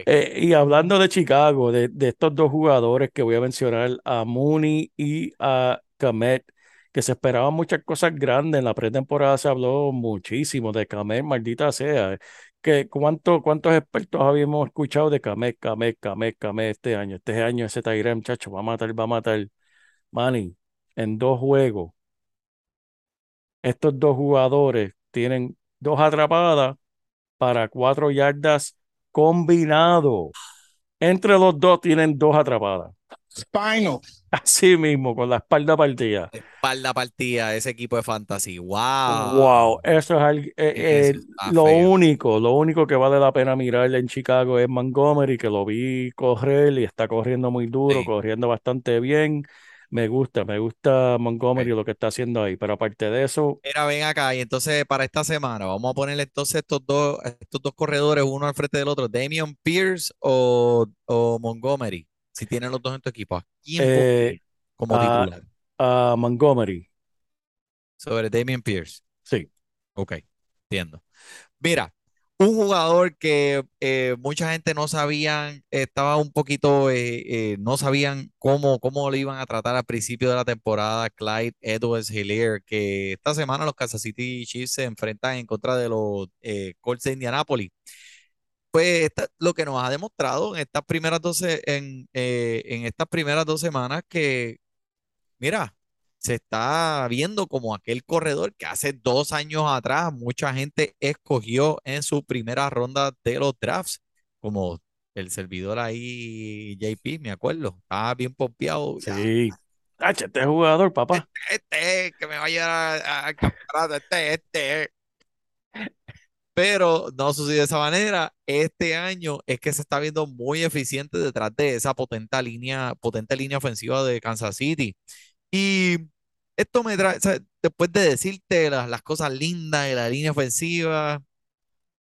Eh, y hablando de Chicago, de, de estos dos jugadores que voy a mencionar, a Mooney y a Kamet, que se esperaban muchas cosas grandes. En la pretemporada se habló muchísimo de Kamet, maldita sea. Que cuánto, ¿Cuántos expertos habíamos escuchado de Kamet, Kamet, Kamet, Kamet este año? Este año ese Tyrell, muchacho, va a matar, va a matar. Manny, en dos juegos, estos dos jugadores tienen dos atrapadas para cuatro yardas combinado. Entre los dos tienen dos atrapadas. Spinal. Así mismo, con la espalda partida. Espalda partida, ese equipo de fantasy. Wow. Wow, eso es algo, eh, eh, Eso está lo feo. único, lo único que vale la pena mirar en Chicago es Montgomery, que lo vi correr y está corriendo muy duro, Sí. corriendo bastante bien. Me gusta, me gusta Montgomery lo que está haciendo ahí, pero aparte de eso, Mira, ven acá. Y entonces, para esta semana, vamos a ponerle entonces estos dos, estos dos corredores, uno al frente del otro. Damian Pierce o, o Montgomery. Si tienen los dos en tu equipo, ¿a quién Eh, como a- titular? a Montgomery, Sobre Damian Pierce. sí. Ok, entiendo. Mira, un jugador que eh, mucha gente no sabían, estaba un poquito, eh, eh, no sabían cómo, cómo lo iban a tratar al principio de la temporada, Clyde Edwards Hilaire, que esta semana los Kansas City Chiefs se enfrentan en contra de los eh, Colts de Indianapolis. Pues esta- lo que nos ha demostrado en estas primeras 12, en, eh, en estas primeras dos semanas que, mira, se está viendo como aquel corredor que hace dos años atrás mucha gente escogió en su primera ronda de los drafts, como el servidor ahí, JP, me acuerdo, estaba bien pompeado. Sí. Este jugador, papá. Este es, que me va a llevar a- a- campeonato, este, este. Pero no sucedió de esa manera. Este año es que se está viendo muy eficiente detrás de esa potente línea, potente línea ofensiva de Kansas City. Y esto me trae, después de decirte las, las cosas lindas de la línea ofensiva,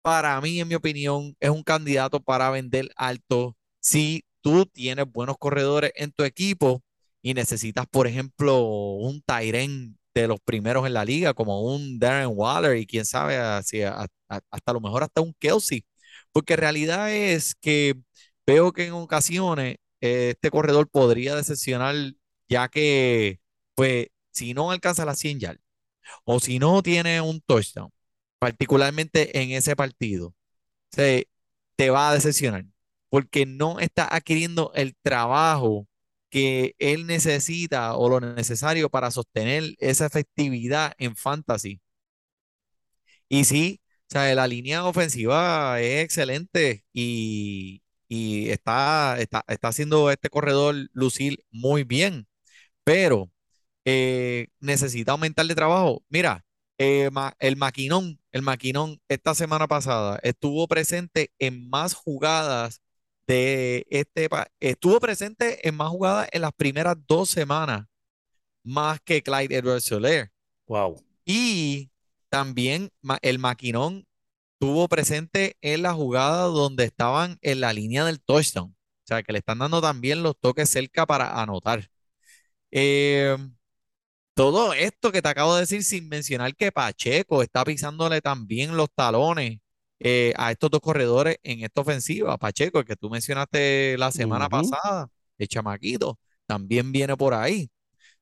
para mí, en mi opinión, es un candidato para vender alto si tú tienes buenos corredores en tu equipo y necesitas, por ejemplo, un Tyren de los primeros en la liga, como un Darren Waller y quién sabe, hasta lo mejor hasta un Kelsey. Porque realidad es que veo que en ocasiones eh, este corredor podría decepcionar, ya que, pues, si no alcanza las 100 yardas o si no tiene un touchdown, particularmente en ese partido, se, te va a decepcionar porque no está adquiriendo el trabajo que él necesita o lo necesario para sostener esa efectividad en fantasy. Y sí, o sea, la línea ofensiva es excelente y, y está, está, está haciendo este corredor lucir muy bien, pero eh, necesita aumentar de trabajo. Mira, eh, el maquinón, el maquinón esta semana pasada estuvo presente en más jugadas de este, estuvo presente en más jugadas en las primeras dos semanas, más que Clyde Edwards-Helaire. Wow. Y también el maquinón estuvo presente en la jugada donde estaban en la línea del touchdown. O sea, que le están dando también los toques cerca para anotar. Eh, todo esto que te acabo de decir sin mencionar que Pacheco está pisándole también los talones eh, a estos dos corredores en esta ofensiva. Pacheco, el que tú mencionaste la semana pasada, el chamaquito, también viene por ahí.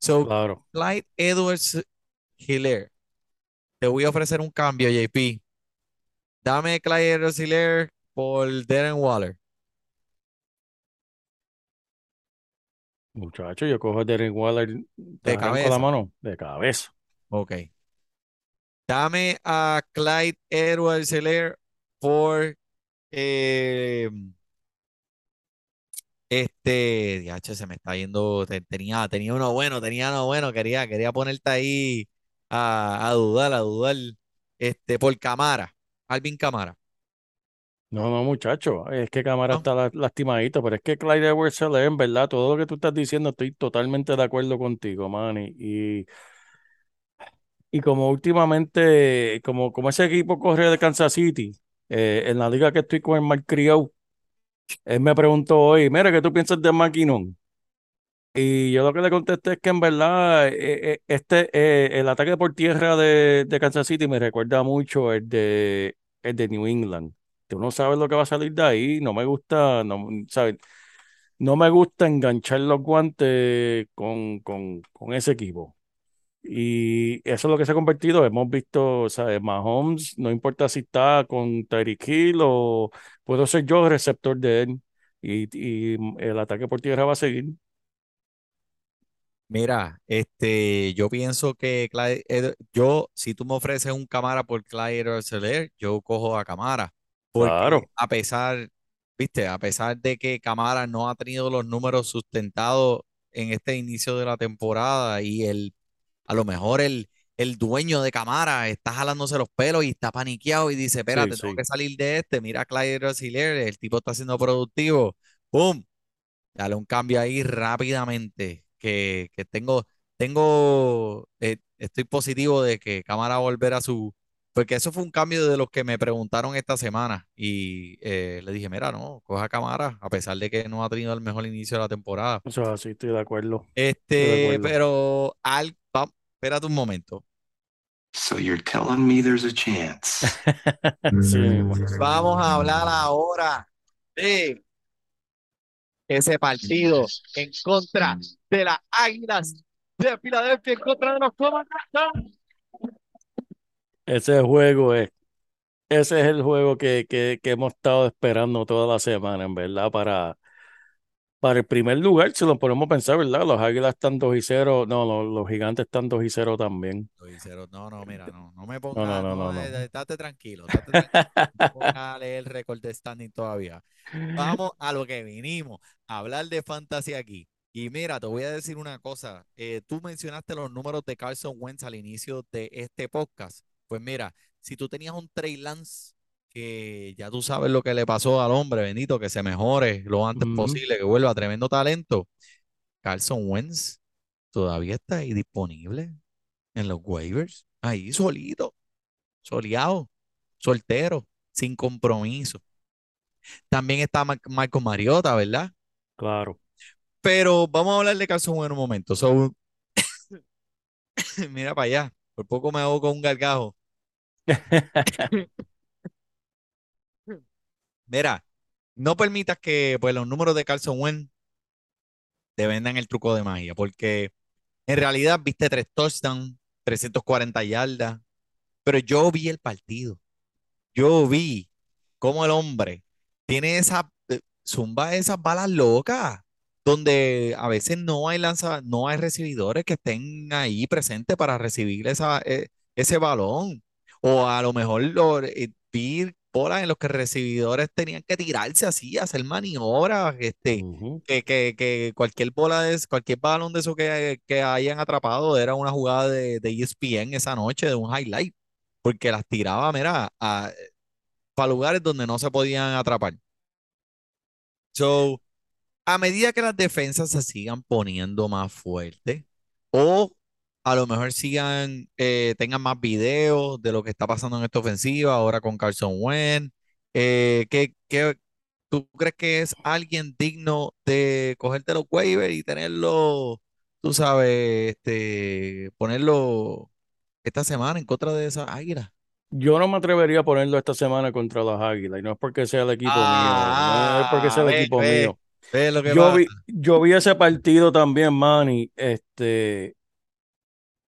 So, Claro. Clyde Edwards Hiller, te voy a ofrecer un cambio, JP. Dame Clyde Edwards Hiller por Darren Waller. Muchacho, yo cojo a Derek Waller, te De arranco la cabeza. mano de cabeza. Ok. Dame a Clyde Edwards Hiller por eh, este. Se me está yendo. te- Tenía, tenía uno bueno, tenía uno bueno. Quería, quería ponerte ahí a, a dudar, a dudar. Este, por Camara. Alvin Camara. No, no, muchacho, es que Cámara ¿no? está la- lastimadito, pero es que Clyde edwards en verdad, todo lo que tú estás diciendo, estoy totalmente de acuerdo contigo, Manny. Y, y como últimamente, como, como ese equipo corre de Kansas City, eh, en la liga que estoy con el Criou, él me preguntó hoy, mira, ¿qué tú piensas de McKinnon? Y yo lo que le contesté es que en verdad eh, eh, este, el ataque por tierra de, de Kansas City me recuerda mucho el de, el de New England. Tú no sabes lo que va a salir de ahí, no me gusta, no, ¿sabes? No me gusta enganchar los guantes con, con, con ese equipo. Y eso es lo que se ha convertido. Hemos visto, ¿sabes? Mahomes, no importa si está con Tyreek Hill o puedo ser yo el receptor de él. Y, y el ataque por tierra va a seguir. Mira, este, yo pienso que Clyde yo, si tú me ofreces un Camara por Clyde Edwards-Helaire, yo cojo a. Porque Claro, a pesar, viste, a pesar de que Camara no ha tenido los números sustentados en este inicio de la temporada y el, a lo mejor el, el dueño de Camara está jalándose los pelos y está paniqueado y dice, sí, espérate, tengo sí. que salir de este, mira a Clyde Edwards-Helaire, el tipo está siendo productivo, ¡pum! Dale un cambio ahí rápidamente, que, que tengo, tengo, eh, estoy positivo de que Cámara va a volver a su, porque eso fue un cambio de los que me preguntaron esta semana y eh, le dije, mira, no, coja Cámara, a pesar de que no ha tenido el mejor inicio de la temporada. O sea, sí, estoy de acuerdo. De Este, acuerdo. pero, al, va- espérate un momento. So you're telling me there's a chance. Sí mismo. Vamos a hablar ahora de ese partido en contra de las Águilas de Filadelfia, en contra de los Comandantes. Ese juego es, ese es el juego que, que, que hemos estado esperando toda la semana, en verdad, para, para el primer lugar, si lo ponemos a pensar, ¿verdad? Los Águilas están 2 y 0, no, los, los Gigantes están 2 y 0 también. Lo hicieron. No, no, mira, no, no me pongas, no, no, no, no, no. eh, estate tranquilo, estate tranquilo, no pongas a leer el récord de standing todavía. Vamos a lo que vinimos, a hablar de fantasy aquí. Y mira, te voy a decir una cosa, eh, tú mencionaste los números de Carson Wentz al inicio de este podcast. Pues mira, si tú tenías un Trey Lance, que ya tú sabes lo que le pasó al hombre, Benito, que se mejore lo antes posible, que vuelva tremendo talento. Carson Wentz todavía está ahí disponible en los waivers, ahí solito, soleado, soltero, sin compromiso. También está Mar- Marco Mariota, ¿verdad? Claro. Pero vamos a hablar de Carson Wentz en un momento. So, Mira para allá. Por poco me hago con un gargajo. Mira, no permitas que pues, los números de Carson Wentz te vendan el truco de magia, porque en realidad viste tres touchdowns, 340 yardas, pero yo vi el partido. Yo vi cómo el hombre tiene esa eh, zumba esas balas locas, donde a veces no hay lanza, no hay recibidores que estén ahí presentes para recibir esa, eh, ese balón. O a lo mejor lo, eh, vi bolas en los que recibidores tenían que tirarse así, hacer maniobras, este, Ujú. que, que, que cualquier bola de, cualquier balón de eso que, que hayan atrapado era una jugada de, de ESPN esa noche, de un highlight, porque las tiraba, mira, a, para lugares donde no se podían atrapar. So, a medida que las defensas se sigan poniendo más fuertes o a lo mejor sigan, eh, tengan más videos de lo que está pasando en esta ofensiva, ahora con Carson Wentz, eh, ¿qué, qué- tú crees que es alguien digno de cogerte los waivers y tenerlo, tú sabes, este, ponerlo esta semana en contra de esas águilas? Yo no me atrevería a ponerlo esta semana contra las Águilas, y no es porque sea el equipo mío, no es porque sea el Ah, ve, equipo ve, mío. ve lo que Yo pasa. vi, yo vi ese partido también, Manny, este,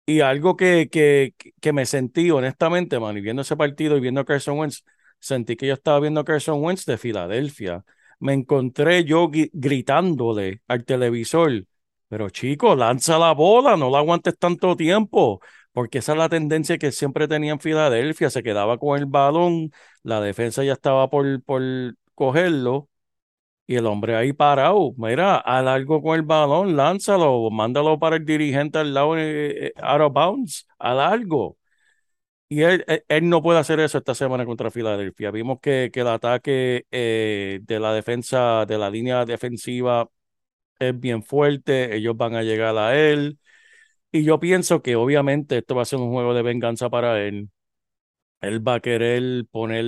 y algo que, que, que me sentí, honestamente, Manny, viendo ese partido y viendo a Carson Wentz, sentí que yo estaba viendo a Carson Wentz de Filadelfia. Me encontré yo gritándole al televisor, pero chico, lanza la bola, no la aguantes tanto tiempo, porque esa es la tendencia que siempre tenía en Filadelfia, se quedaba con el balón, la defensa ya estaba por, por cogerlo. Y el hombre ahí parado, mira, haz algo con el balón, lánzalo, mándalo para el dirigente al lado, eh, eh, out of bounds, haz algo. Y él, él, él no puede hacer eso esta semana contra Filadelfia. Vimos que, que el ataque eh, de la defensa, de la línea defensiva es bien fuerte, ellos van a llegar a él. Y yo pienso que obviamente esto va a ser un juego de venganza para él. Él va a querer poner,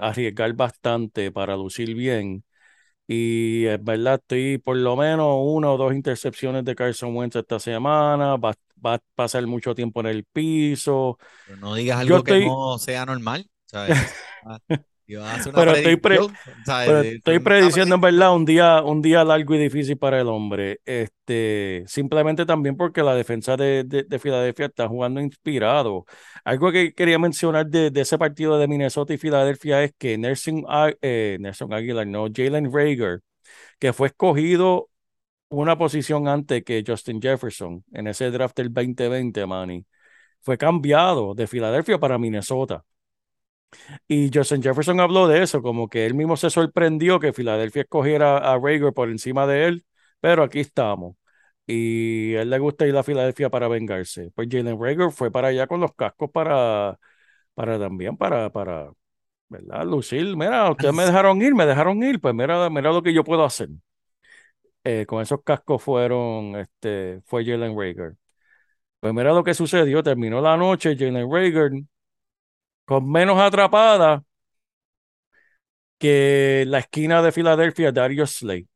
arriesgar bastante para lucir bien. Y es verdad, estoy por lo menos una o dos intercepciones de Carson Wentz esta semana. Va, va a pasar mucho tiempo en el piso. Pero no digas algo que no sea normal, ¿sabes? Pero estoy, pre- estoy prediciendo en verdad un día, un día largo y difícil para el hombre. Este, simplemente también porque la defensa de, de, de Filadelfia está jugando inspirado. Algo que quería mencionar de, de ese partido de Minnesota y Filadelfia es que Nelson, eh, Nelson Aguilar, no, Jalen Rager, que fue escogido una posición antes que Justin Jefferson en ese draft del 2020, Manny, fue cambiado de Filadelfia para Minnesota. Y Justin Jefferson habló de eso, como que él mismo se sorprendió que Filadelfia escogiera a Rager por encima de él, pero aquí estamos. Y a él le gusta ir a Filadelfia para vengarse. Pues Jalen Rager fue para allá con los cascos para, para también, para, para, ¿verdad? Lucir, mira, ustedes me dejaron ir, me dejaron ir, pues mira, mira lo que yo puedo hacer. Eh, con esos cascos fueron, este, fue Jalen Rager. Pues mira lo que sucedió, terminó la noche, Jalen Rager con menos atrapada que la esquina de Filadelfia, Darius Slay.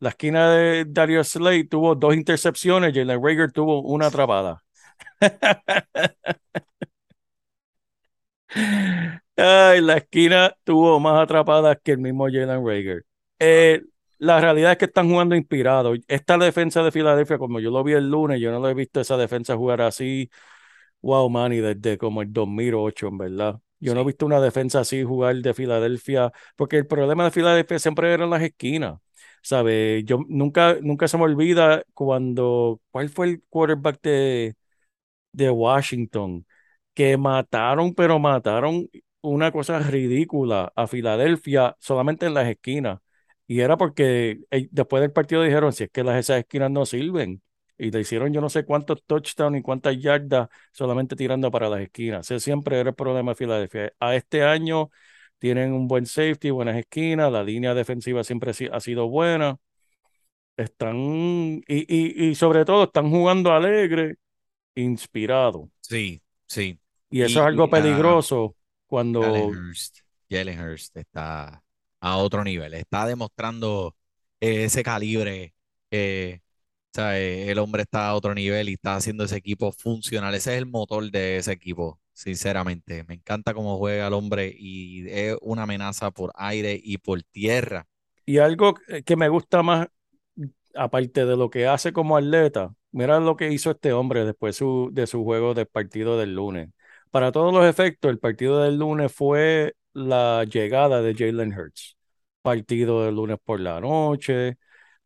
La esquina de Darius Slay tuvo dos intercepciones, Jalen Rager tuvo una atrapada. Ay, la esquina tuvo más atrapadas que el mismo Jalen Rager. Eh, la realidad es que están jugando inspirados. Esta defensa de Filadelfia, como yo lo vi el lunes, yo no lo he visto esa defensa jugar así. Wow, man, y desde como el 2008, en verdad. Yo no he visto una defensa así jugar de Filadelfia, porque el problema de Filadelfia siempre eran las esquinas. ¿Sabes? Yo nunca, nunca se me olvida cuando, ¿cuál fue el quarterback de, de Washington? Que mataron, pero mataron una cosa ridícula a Filadelfia solamente en las esquinas. Y era porque eh, después del partido dijeron, si es que las, esas esquinas no sirven. Y le hicieron yo no sé cuántos touchdowns y cuántas yardas solamente tirando para las esquinas. Ese siempre era el problema de Filadelfia. A este año tienen un buen safety, buenas esquinas, la línea defensiva siempre ha si- ha sido buena. Están, y, y, y sobre todo están jugando alegre, inspirado. Sí, sí. Y eso es algo peligroso cuando Jalen Hurst, Jalen Hurst está a otro nivel, está demostrando ese calibre eh, Eh, el hombre está a otro nivel y está haciendo ese equipo funcional. Ese es el motor de ese equipo, sinceramente. Me encanta cómo juega el hombre y es una amenaza por aire y por tierra. Y algo que me gusta más, aparte de lo que hace como atleta, mira lo que hizo este hombre después de su juego del partido del lunes. Para todos los efectos, el partido del lunes fue la llegada de Jalen Hurts. Partido del lunes por la noche,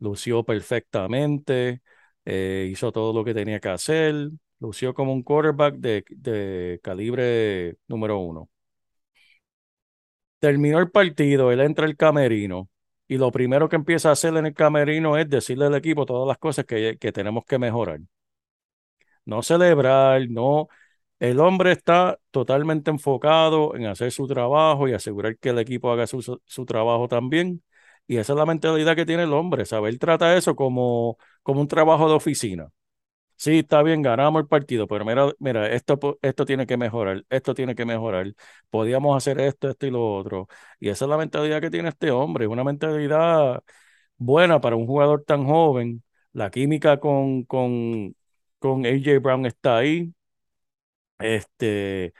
lució perfectamente, eh, hizo todo lo que tenía que hacer, lució como un quarterback de, de calibre número uno. Terminó el partido, él entra al camerino y lo primero que empieza a hacer en el camerino es decirle al equipo todas las cosas que, que tenemos que mejorar. No celebrar, no. El hombre está totalmente enfocado en hacer su trabajo y asegurar que el equipo haga su, su, su trabajo también. Y esa es la mentalidad que tiene el hombre, ¿sabes? Él trata eso como, como un trabajo de oficina. Sí, está bien, ganamos el partido, pero mira, mira, esto, esto tiene que mejorar, esto tiene que mejorar. Podíamos hacer esto, esto y lo otro. Y esa es la mentalidad que tiene este hombre, una mentalidad buena para un jugador tan joven. La química con, con, con AJ Brown está ahí. Este,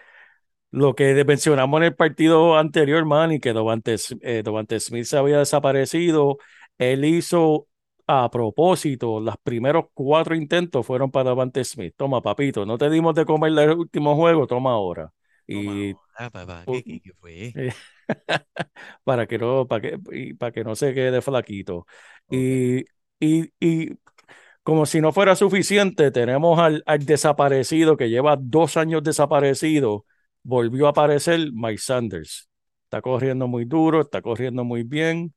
lo que mencionamos en el partido anterior, Manny, que Devante, eh, Smith se había desaparecido, él hizo a propósito, los primeros cuatro intentos fueron para Devante Smith. Toma, papito, no te dimos de comer el último juego, toma ahora. Y Ah, papá, ¿qué, qué- qué fue? para que no, para que, para que no se quede flaquito. Y, y, y como si no fuera suficiente, tenemos al, al desaparecido que lleva dos años desaparecido, volvió a aparecer Mike Sanders. Está corriendo muy duro, está corriendo muy bien,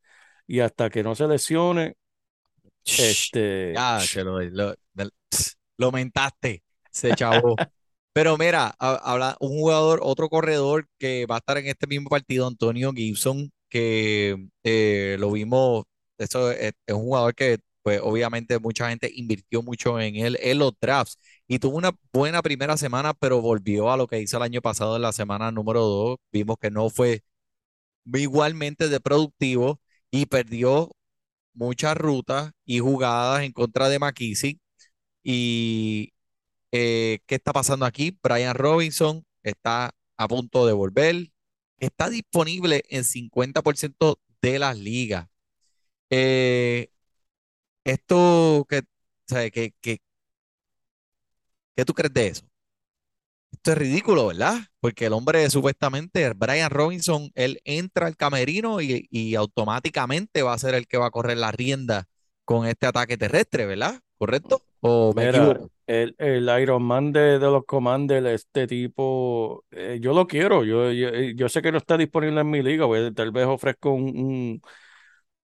y hasta que no se lesione, Shh, este, Ya, se lo, lo, mentaste, se chavo. Pero mira, ha- habla un jugador, otro corredor que va a estar en este mismo partido, Antonio Gibson, que eh, lo vimos, eso es, es un jugador que pues obviamente mucha gente invirtió mucho en él en los drafts y tuvo una buena primera semana, pero volvió a lo que hizo el año pasado en la semana número dos. Vimos que no fue igualmente de productivo y perdió muchas rutas y jugadas en contra de McKissick. Y eh, ¿qué está pasando aquí? Brian Robinson está a punto de volver. Está disponible en 50% de las ligas. Eh, esto que. ¿Qué, qué, qué tú crees de eso? Esto es ridículo, ¿verdad? Porque el hombre supuestamente, Brian Robinson, él entra al camerino y, y automáticamente va a ser el que va a correr la rienda con este ataque terrestre, ¿verdad? ¿Correcto? ¿O me Mira, equivoco? el, el Iron Man de, de los Commanders, este tipo, eh, yo lo quiero. Yo, yo, eh, yo sé que no está disponible en mi liga, pues, tal vez ofrezco un, un-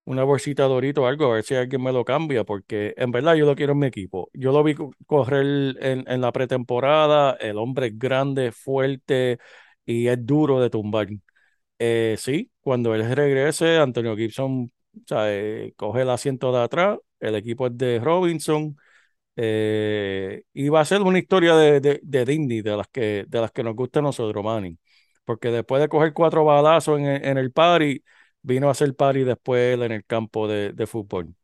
una bolsita Dorito o algo, a ver si alguien me lo cambia, porque en verdad yo lo quiero en mi equipo. Yo lo vi co- correr en, en la pretemporada, el hombre es grande, fuerte y es duro de tumbar. Eh, sí, cuando él regrese, Antonio Gibson, o sea, coge el asiento de atrás, el equipo es de Robinson. Eh, y va a ser una historia de, de, de Disney, de las que, de las que nos gusta a nosotros, Manny. Porque después de coger cuatro balazos en, en el party, vino a hacer party después en el campo de, de fútbol.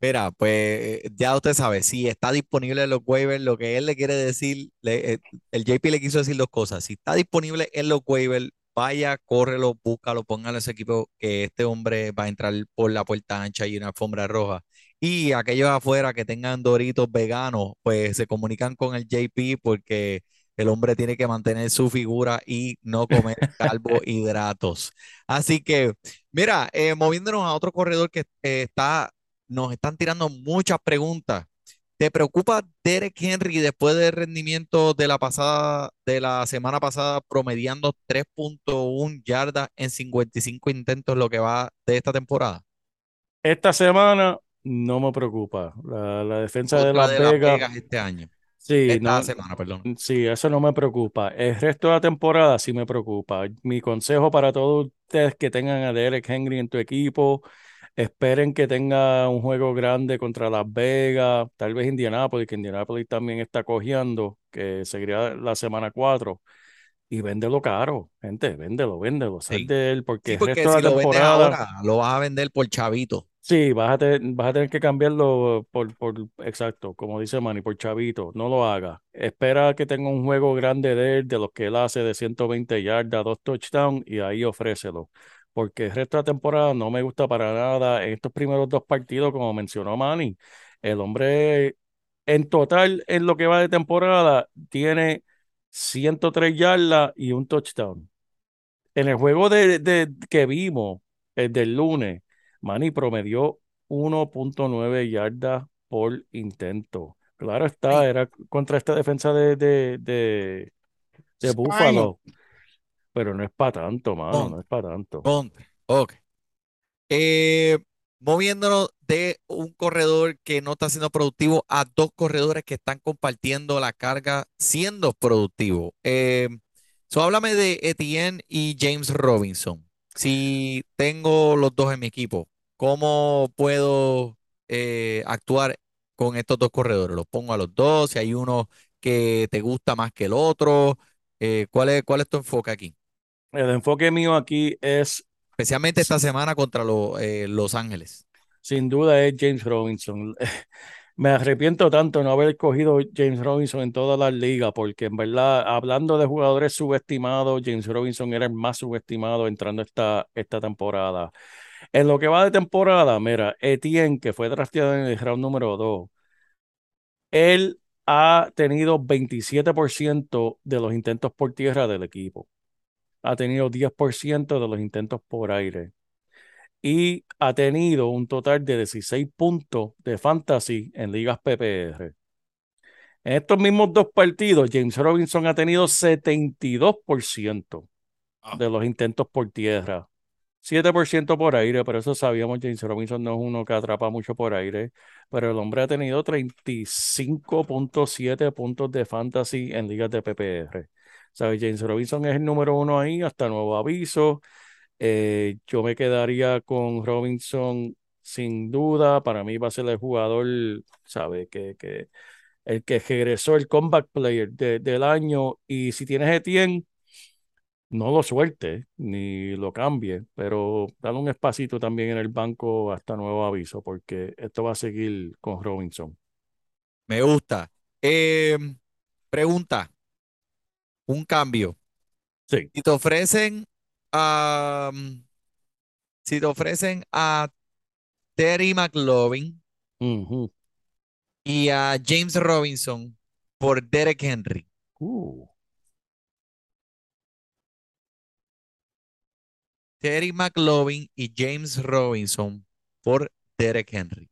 Mira, pues eh, ya usted sabe, si está disponible en los waivers, lo que él le quiere decir, eh, el JP le quiso decir dos cosas. Si está disponible en los waivers, vaya, córrelo, búscalo, póngalo a ese equipo que este hombre va a entrar por la puerta ancha y una alfombra roja. Y aquellos afuera que tengan doritos veganos, pues se comunican con el JP porque el hombre tiene que mantener su figura y no comer carbohidratos. Así que, mira, eh, moviéndonos a otro corredor que eh, está nos están tirando muchas preguntas. ¿Te preocupa Derek Henry después del rendimiento de la pasada, de la semana pasada, promediando 3.1 yardas en 55 intentos lo que va de esta temporada? Esta semana no me preocupa. La, la defensa de Las de Las Vegas, Vegas este año, sí, esta no, semana, perdón. sí, eso no me preocupa. El resto de la temporada sí me preocupa. Mi consejo para todos ustedes que tengan a Derek Henry en tu equipo, esperen que tenga un juego grande contra Las Vegas, tal vez Indianapolis, que Indianapolis también está cogiendo, que seguiría la semana 4. Y véndelo caro, gente, véndelo, véndelo, sal Sí. de él, porque Sí, el resto de la lo temporada, ahora, lo vas a vender por chavito. Sí, vas a, te- vas a tener que cambiarlo por, por, exacto, como dice Manny, por chavito, no lo hagas. Espera que tenga un juego grande de él, de los que él hace de 120 yardas, dos touchdowns, y ahí ofrécelo. Porque el resto de la temporada no me gusta para nada. En estos primeros dos partidos, como mencionó Manny, el hombre en total, en lo que va de temporada, tiene 103 yardas y un touchdown. En el juego de, de- que vimos, el del lunes, Manny promedió 1.9 yardas por intento. Claro está, era contra esta defensa de, de, de. Buffalo. Pero no es para tanto, mano, no es para tanto. Ok. Eh, moviéndonos de un corredor que no está siendo productivo a dos corredores que están compartiendo la carga siendo productivos. Eh, so, háblame de Etienne y James Robinson. Si tengo los dos en mi equipo, ¿cómo puedo eh, actuar con estos dos corredores? ¿Los pongo a los dos? Si hay uno que te gusta más que el otro, eh, ¿cuál es, cuál es tu enfoque aquí? El enfoque mío aquí es, Especialmente esta semana contra lo- eh, Los Ángeles. sin duda, es James Robinson. Me arrepiento tanto no haber cogido James Robinson en todas las ligas, porque en verdad, hablando de jugadores subestimados, James Robinson era el más subestimado entrando esta, esta temporada. En lo que va de temporada, mira, Etienne, que fue drafteado en el round número 2, él ha tenido 27% de los intentos por tierra del equipo. Ha tenido 10% de los intentos por aire. Y ha tenido un total de 16 puntos de fantasy en ligas PPR. En estos mismos dos partidos, James Robinson ha tenido 72% de los intentos por tierra. 7% por aire, pero eso sabíamos, James Robinson no es uno que atrapa mucho por aire, pero el hombre ha tenido 35.7 puntos de fantasy en ligas de PPR. ¿Sabes? James Robinson es el número uno ahí, hasta nuevo aviso. Eh, yo me quedaría con Robinson sin duda. Para mí va a ser el jugador, ¿sabe? Que, que el que regresó el comeback player de- del año. Y si tienes Etienne, no lo suelte ni lo cambie, pero dale un espacito también en el banco hasta nuevo aviso, porque esto va a seguir con Robinson. Me gusta. Eh, pregunta, un cambio. Sí. Si te ofrecen a, si te ofrecen a Terry Ujú. y a James Robinson por Derek Henry, Uh, Terry McLaurin y James Robinson por Derek Henry.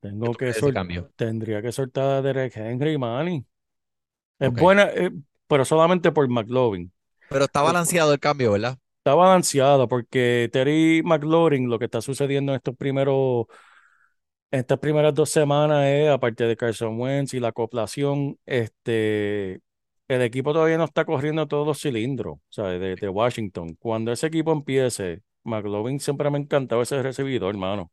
tengo que crees de ese sol- cambio? tendría que soltar a Derek Henry, Manny. Es buena, eh, pero solamente por McLovin. Pero está balanceado el cambio, ¿verdad? Está balanceado porque Terry McLaurin, lo que está sucediendo en estos primeros, en estas primeras dos semanas es, aparte de Carson Wentz y la acoplación, este, el equipo todavía no está corriendo todos los cilindros, ¿sabes? De, de Washington. Cuando ese equipo empiece, McLaurin siempre me ha encantado ese recibidor, hermano.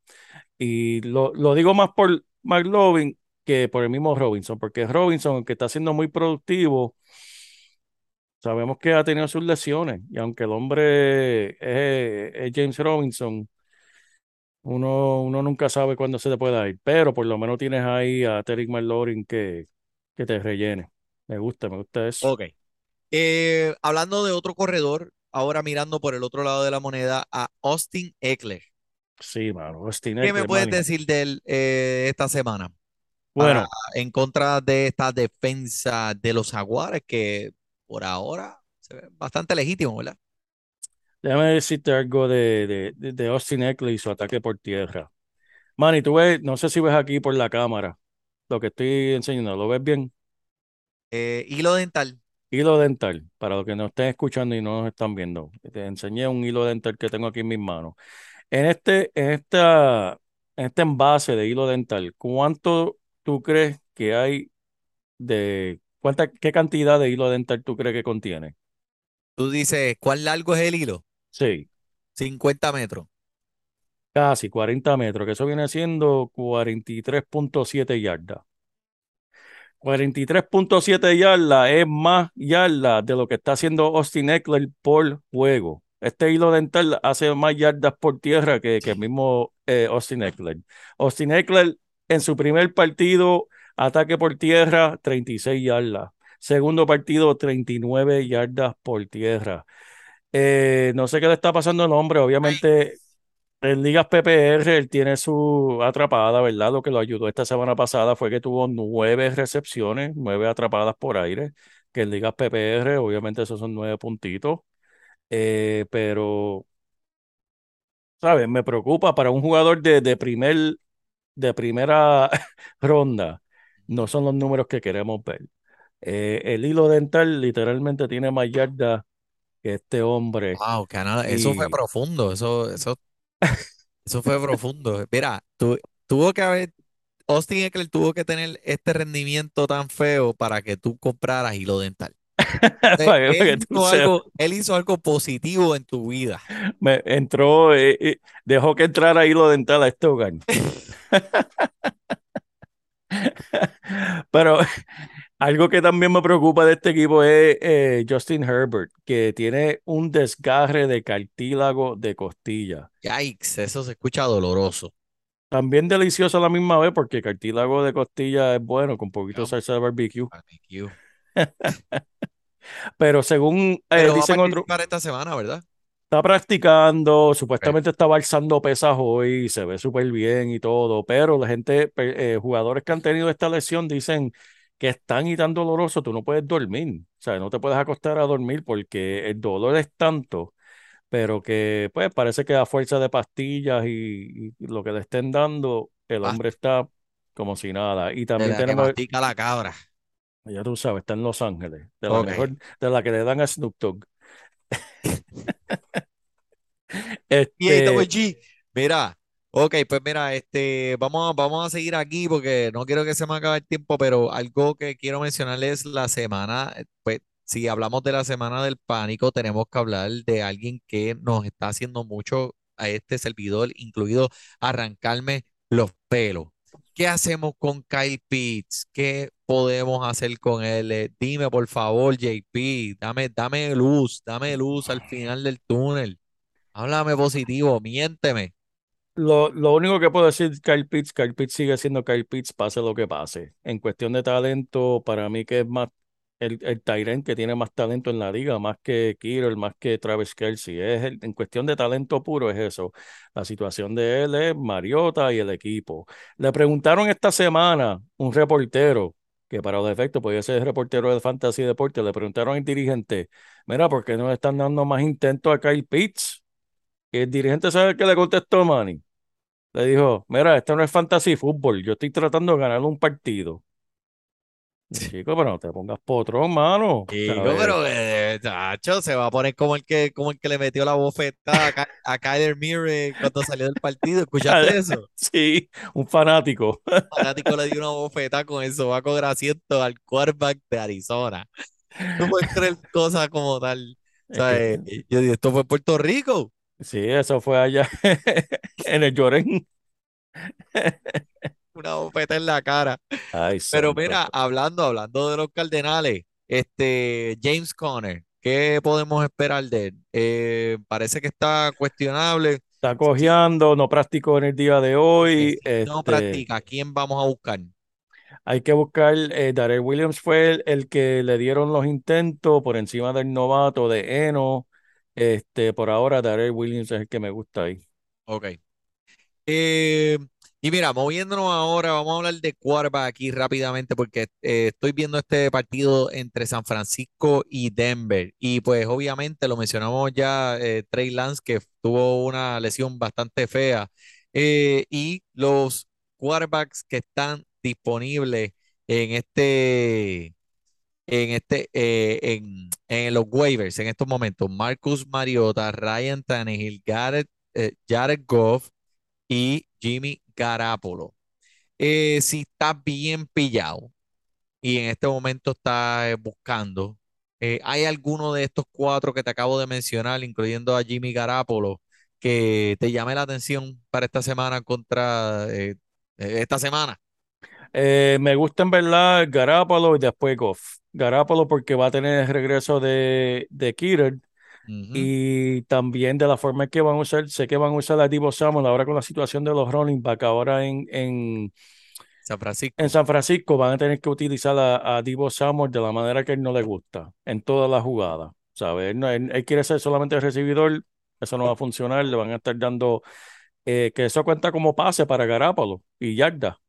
Y lo, lo digo más por McLaurin que por el mismo Robinson, porque Robinson, que está siendo muy productivo, Sabemos que ha tenido sus lesiones y aunque el hombre es, es James Robinson, uno, uno nunca sabe cuándo se te puede ir, pero por lo menos tienes ahí a Terry McLaurin que, que te rellene. Me gusta, me gusta eso. Ok. Eh, hablando de otro corredor, ahora mirando por el otro lado de la moneda a Austin Eckler. Sí, mano. Austin ¿Qué me Eckler, puedes decir de él eh, esta semana? Bueno, para- en contra de esta defensa de los Jaguares que por ahora se ve bastante legítimo, ¿verdad? déjame decirte algo de, de, de- de Austin Eckler y su ataque por tierra. Manny, tú ves, no sé si ves aquí por la cámara lo que estoy enseñando, ¿lo ves bien? Eh, hilo dental. Hilo dental, para los que nos estén escuchando y no nos están viendo. Te enseñé un hilo dental que tengo aquí en mis manos. En este, en esta, en este envase de hilo dental, ¿cuánto tú crees que hay de, cuánta, qué cantidad de hilo dental tú crees que contiene? Tú dices, ¿cuán largo es el hilo? Sí, 50 metros. casi 40 metros, que eso viene siendo 43.7 yardas. 43.7 yardas es más yardas de lo que está haciendo Austin Eckler por juego. Este hilo dental hace más yardas por tierra que, que el mismo eh, Austin Eckler. Austin Eckler en su primer partido, ataque por tierra, 36 yardas. Segundo partido, 39 yardas por tierra. Eh, no sé qué le está pasando al hombre, obviamente en ligas PPR él tiene su atrapada, ¿verdad? Lo que lo ayudó esta semana pasada fue que tuvo nueve recepciones, nueve atrapadas por aire, que en ligas PPR obviamente esos son nueve puntitos, Eh, pero, ¿sabes? Me preocupa para un jugador de, de primer, de primera ronda, no son los números que queremos ver. Eh, el hilo dental literalmente tiene más yardas que este hombre. Wow, Canadá, eso fue Y- profundo, eso, eso, eso fue profundo. Mira, tu- tuvo que haber, Austin Eckler tuvo que tener este rendimiento tan feo para que tú compraras hilo dental. Hizo algo, él hizo algo positivo en tu vida. Me entró, eh, eh, dejó que entrara hilo dental a este hogar. Pero algo que también me preocupa de este equipo es eh, Justin Herbert, que tiene un desgarre de cartílago de costilla. Yikes, eso se escucha doloroso. También delicioso a la misma vez porque cartílago de costilla es bueno con poquito de salsa de barbecue. Barbecue. Pero según eh, Pero va a dicen esta semana, ¿verdad? Está practicando, supuestamente estaba alzando pesas hoy, se ve súper bien y todo, pero la gente, eh, jugadores que han tenido esta lesión dicen que es tan y tan doloroso, tú no puedes dormir, o sea, no te puedes acostar a dormir porque el dolor es tanto, pero que pues parece que a fuerza de pastillas y, y lo que le estén dando, el Ah. hombre está como si nada. Y De también que tenemos, mastica la cabra. ya tú sabes, está en Los Ángeles, de la mejor, de la que le dan a Snoop Dogg. Este. Mira, ok, pues mira, este, vamos a, vamos a seguir aquí porque no quiero que se me acabe el tiempo, pero algo que quiero mencionarles es la semana, eh, pues si hablamos de la semana del pánico, tenemos que hablar de alguien que nos está haciendo mucho a este servidor, incluido arrancarme los pelos. ¿Qué hacemos con Kyle Pitts? ¿Qué podemos hacer con él? Eh, Dime, por favor, JP, dame, dame luz, dame luz al final del túnel. Háblame positivo, miénteme. Lo, lo único que puedo decir, Kyle Pitts, Kyle Pitts sigue siendo Kyle Pitts, pase lo que pase. En cuestión de talento, para mí que es más el, el Tyrant que tiene más talento en la liga, más que Kittle, más que Travis Kelce. Es el- en cuestión de talento puro es eso. La situación de él es Mariota y el equipo. Le preguntaron esta semana un reportero, que para los efectos podía ser reportero de Fantasy Deporte, le preguntaron al dirigente, mira, ¿por qué no le están dando más intentos a Kyle Pitts? Y el dirigente sabe qué le contestó Manny. Le dijo, mira, esto no es fantasy fútbol, yo estoy tratando de ganar un partido. Chico, pero no te pongas potrón, mano. Chico, pero eh, chacho, se va a poner como el que, como el que le metió la bofetada a, Ky- a Kyler Murray cuando salió del partido. ¿Escuchaste eso? Sí, un fanático. El fanático le dio una bofetada con el sobaco grasiento al quarterback de Arizona. No puedes creer cosas como tal. O Es sea, que- eh, yo digo, esto fue Puerto Rico. Sí, eso fue allá en el Llorén. Una bofeta en la cara. Ay, Pero mira, hablando, hablando de los Cardenales, este James Conner, ¿qué podemos esperar de él? Eh, parece que está cuestionable. Está cojeando, no practicó en el día de hoy. No este, practica, ¿a quién vamos a buscar? Hay que buscar, eh, Darrell Williams fue el, el que le dieron los intentos por encima del novato de Eno. Este, por ahora, Darrell Williams es el que me gusta ahí. Ok. Eh, y mira, moviéndonos ahora, vamos a hablar de quarterback aquí rápidamente porque eh, estoy viendo este partido entre San Francisco y Denver. Y pues obviamente lo mencionamos ya, eh, Trey Lance, que tuvo una lesión bastante fea. Y los quarterbacks que están disponibles en este, en este, eh, en, en los waivers en estos momentos, Marcus Mariota, Ryan Tannehill, Garrett, eh, Jared Goff y Jimmy Garapolo. Eh, si estás bien pillado y en este momento estás eh, buscando, eh, ¿hay alguno de estos cuatro que te acabo de mencionar, incluyendo a Jimmy Garapolo, que te llame la atención para esta semana contra esta semana? Me gusta en verdad Garápolo y después Goff. Garápolo porque va a tener el regreso de, de Ujú. Y también de la forma en que van a usar, sé que van a usar a Divo Samuel ahora con la situación de los running back, ahora en, en, San Francisco. en San Francisco van a tener que utilizar a, a Divo Samuel de la manera que él no le gusta, en todas las jugadas, ¿sabes? Él, no- él- él quiere ser solamente el recibidor, eso no va a funcionar, le van a estar dando, eh, que eso cuenta como pase para Garápolo y yarda.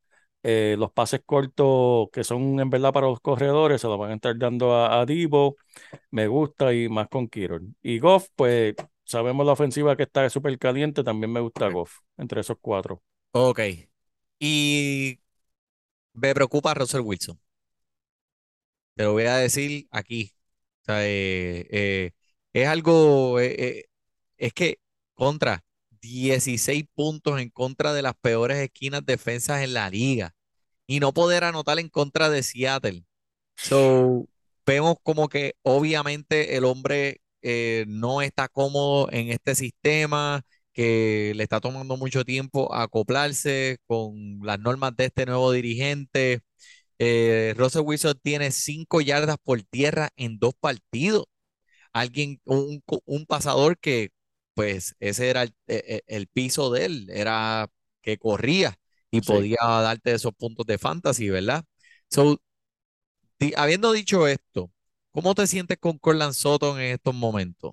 Eh, los pases cortos que son en verdad para los corredores se los van a estar dando a, a Divo, me gusta y más con Kieran. Y Goff, pues sabemos la ofensiva que está súper caliente, también me gusta Goff, entre esos cuatro. Ok. Y me preocupa Russell Wilson. Te lo voy a decir aquí. Eh, eh, es algo, es que contra 16 puntos en contra de las peores esquinas defensas en la liga y no poder anotar en contra de Seattle. So, vemos como que obviamente el hombre eh, no está cómodo en este sistema, que le está tomando mucho tiempo acoplarse con las normas de este nuevo dirigente. Eh, Russell Wilson tiene cinco yardas por tierra en dos partidos. Alguien, un, un pasador que, pues, ese era el, e- e- el piso de él, era que corría y Sí. podía darte esos puntos de fantasy, ¿verdad? So, di- habiendo dicho esto, ¿cómo te sientes con Corland Sutton en estos momentos?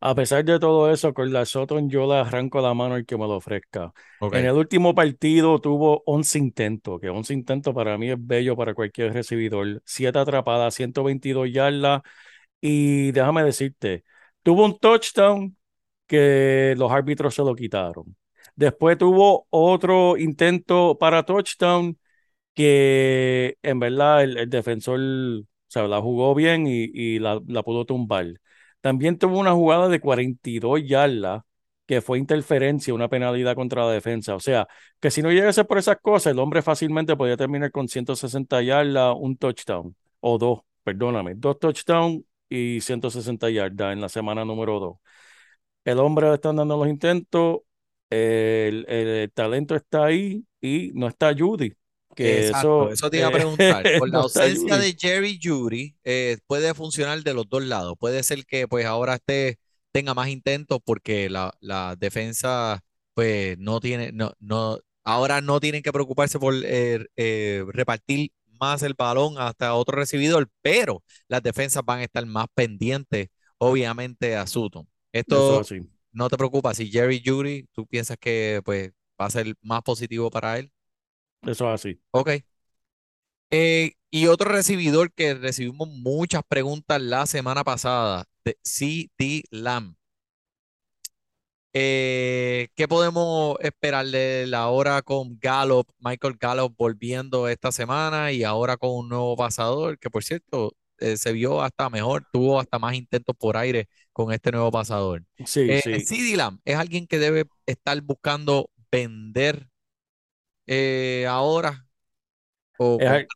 A pesar de todo eso, con la Sutton yo le arranco la mano al que me lo ofrezca. En el último partido tuvo 11 intentos, que 11 intentos para mí es bello para cualquier recibidor. 7 atrapadas, 122 yardas. Y déjame decirte, tuvo un touchdown que los árbitros se lo quitaron. Después tuvo otro intento para touchdown que en verdad el, defensor o sea, la jugó bien y, y la, la pudo tumbar. También tuvo una jugada de 42 yardas que fue interferencia, una penalidad contra la defensa. O sea, que si no llegase por esas cosas, el hombre fácilmente podía terminar con 160 yardas, un touchdown, o dos, perdóname, dos touchdowns y 160 yardas en la semana número dos. El hombre le están dando los intentos, el, el talento está ahí y no está Judy. Que Exacto, eso, eso te iba a eh, preguntar. Con la no ausencia de Jerry Judy, eh, puede funcionar de los dos lados. Puede ser que pues ahora esté, tenga más intentos porque la, la defensa pues no tiene, no, no, ahora no tienen que preocuparse por eh, eh, repartir más el balón hasta otro recibidor, pero las defensas van a estar más pendientes, obviamente, a Sutton. Esto así. No te preocupa. Si Jerry Judy, tú piensas que pues va a ser más positivo para él. Eso es así. Ok. Eh, y otro recibidor que recibimos muchas preguntas la semana pasada, de CD Lamb. Eh, ¿qué podemos esperar de él ahora con Gallup, Michael Gallup volviendo esta semana y ahora con un nuevo pasador que por cierto eh, se vio hasta mejor, tuvo hasta más intentos por aire con este nuevo pasador. Sí, Eh, sí. Lamb es alguien que debe estar buscando vender eh, ahora o Es, comprar. al-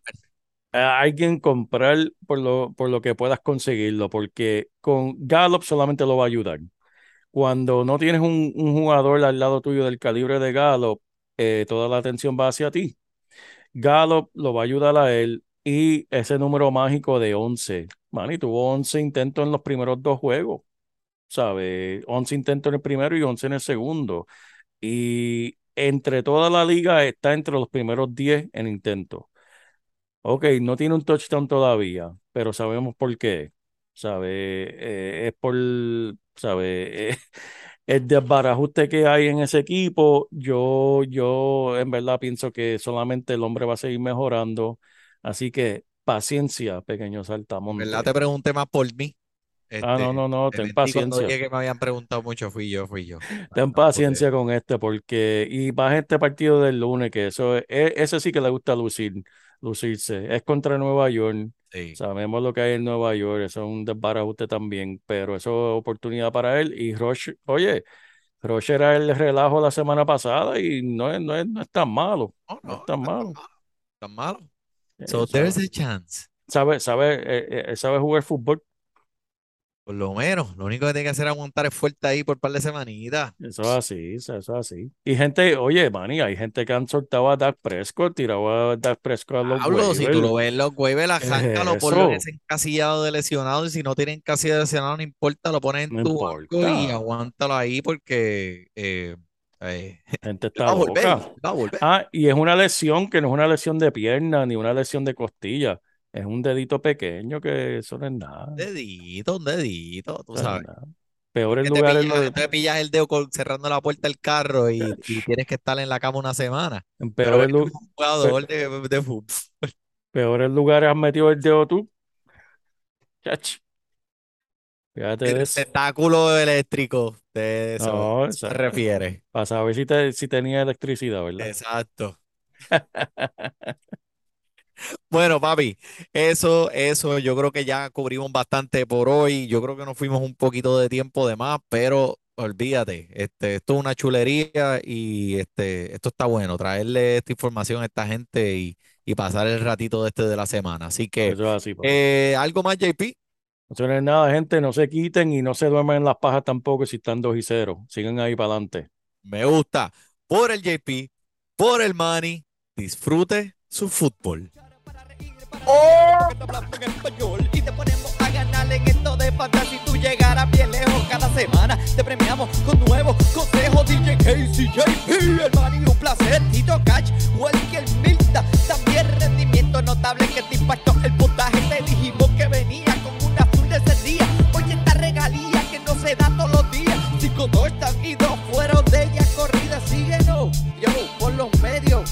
a alguien comprar por lo, por lo que puedas conseguirlo, porque con Gallup solamente lo va a ayudar. Cuando no tienes un, un jugador al lado tuyo del calibre de Gallup, eh, toda la atención va hacia ti. Gallup lo va a ayudar a él y ese número mágico de 11. Manny tuvo 11 intentos en los primeros dos juegos, ¿sabes? 11 intentos en el primero y 11 en el segundo. Y entre toda la liga está entre los primeros 10 en intentos. Ok, no tiene un touchdown todavía, pero sabemos por qué. ¿Sabe? Eh, es por, ¿sabe? Eh, el desbarajuste que hay en ese equipo. Yo, yo en verdad pienso que solamente el hombre va a seguir mejorando. Así que paciencia, pequeño ¿Verdad? saltamonte. Te pregunté más por mí. Ah, no, Este, no, no, te ten paciencia. que me habían preguntado mucho, fui yo, fui yo. Ten No, paciencia con este, porque, y más este partido del lunes, que eso, es- e- ese sí que le gusta lucir, lucirse. Es contra Nueva York. sí. Sabemos lo que hay en Nueva York, eso es un desbarajuste también, pero eso es oportunidad para él. Y Roche, oye, Roche era el relajo la semana pasada y no es, no es, no es tan malo, No, no tan no es tan malo. tan malo. Eh, So there's sabe, a chance. sabe, sabe, eh, eh, sabe jugar fútbol. Por lo menos, lo único que tiene que hacer es aguantar es fuerte ahí por un par de semanitas. Eso es así, eso es así. Y gente, oye, Manny, hay gente que han soltado a Dak Prescott, tirado a Dak Prescott a los Hablo, si tú lo ves, los waivers, la ¿Qué es janca, lo en ese encasillado de lesionado. Y si no tienen encasillado de lesionado, no importa, lo pones en No tu banco y aguántalo ahí porque eh, eh, Gente está va a volver, loca. él va a volver. Ah, y es una lesión que no es una lesión de pierna ni una lesión de costilla. Es un dedito pequeño que eso no es nada. Dedito, un dedito, tú no sabes. nada. Peores Que te pillas, lo- te pillas el dedo con- cerrando la puerta del carro y, y tienes que estar en la cama una semana. en Pero peores, eres lu- un jugador de, de fútbol. peores lugares has metido el dedo tú. Chach. Fíjate de El eso. tentáculo eléctrico de eso, No, se refiere. Para saber si, te, si tenía electricidad, ¿verdad? Exacto. Bueno, papi, eso, eso, yo creo que ya cubrimos bastante por hoy. Yo creo que nos fuimos un poquito de tiempo de más, pero olvídate, este, esto es una chulería y este, esto está bueno, traerle esta información a esta gente y, y pasar el ratito de este de la semana. Así que, Eso es así, papá. eh, ¿algo más, JP? No es nada, gente. No se quiten y no se duerman en las pajas tampoco si están 2 y 0. Sigan ahí para adelante. Me gusta. Por el JP, por el Manny, disfrute su fútbol. Y te ponemos a ganar en esto de fantasy. Tú llegarás bien lejos cada semana. Te premiamos con nuevos consejos. DJ Casey, JP, el man y un placer. Tito Catch, Welker Milta. También rendimiento notable que te impactó el puntaje. Te dijimos que venía con una azul de ese día. Oye, esta regalía que no se da todos los días. Cinco touchdowns y dos fueron de ella corrida. Síguenos, yo, por los medios.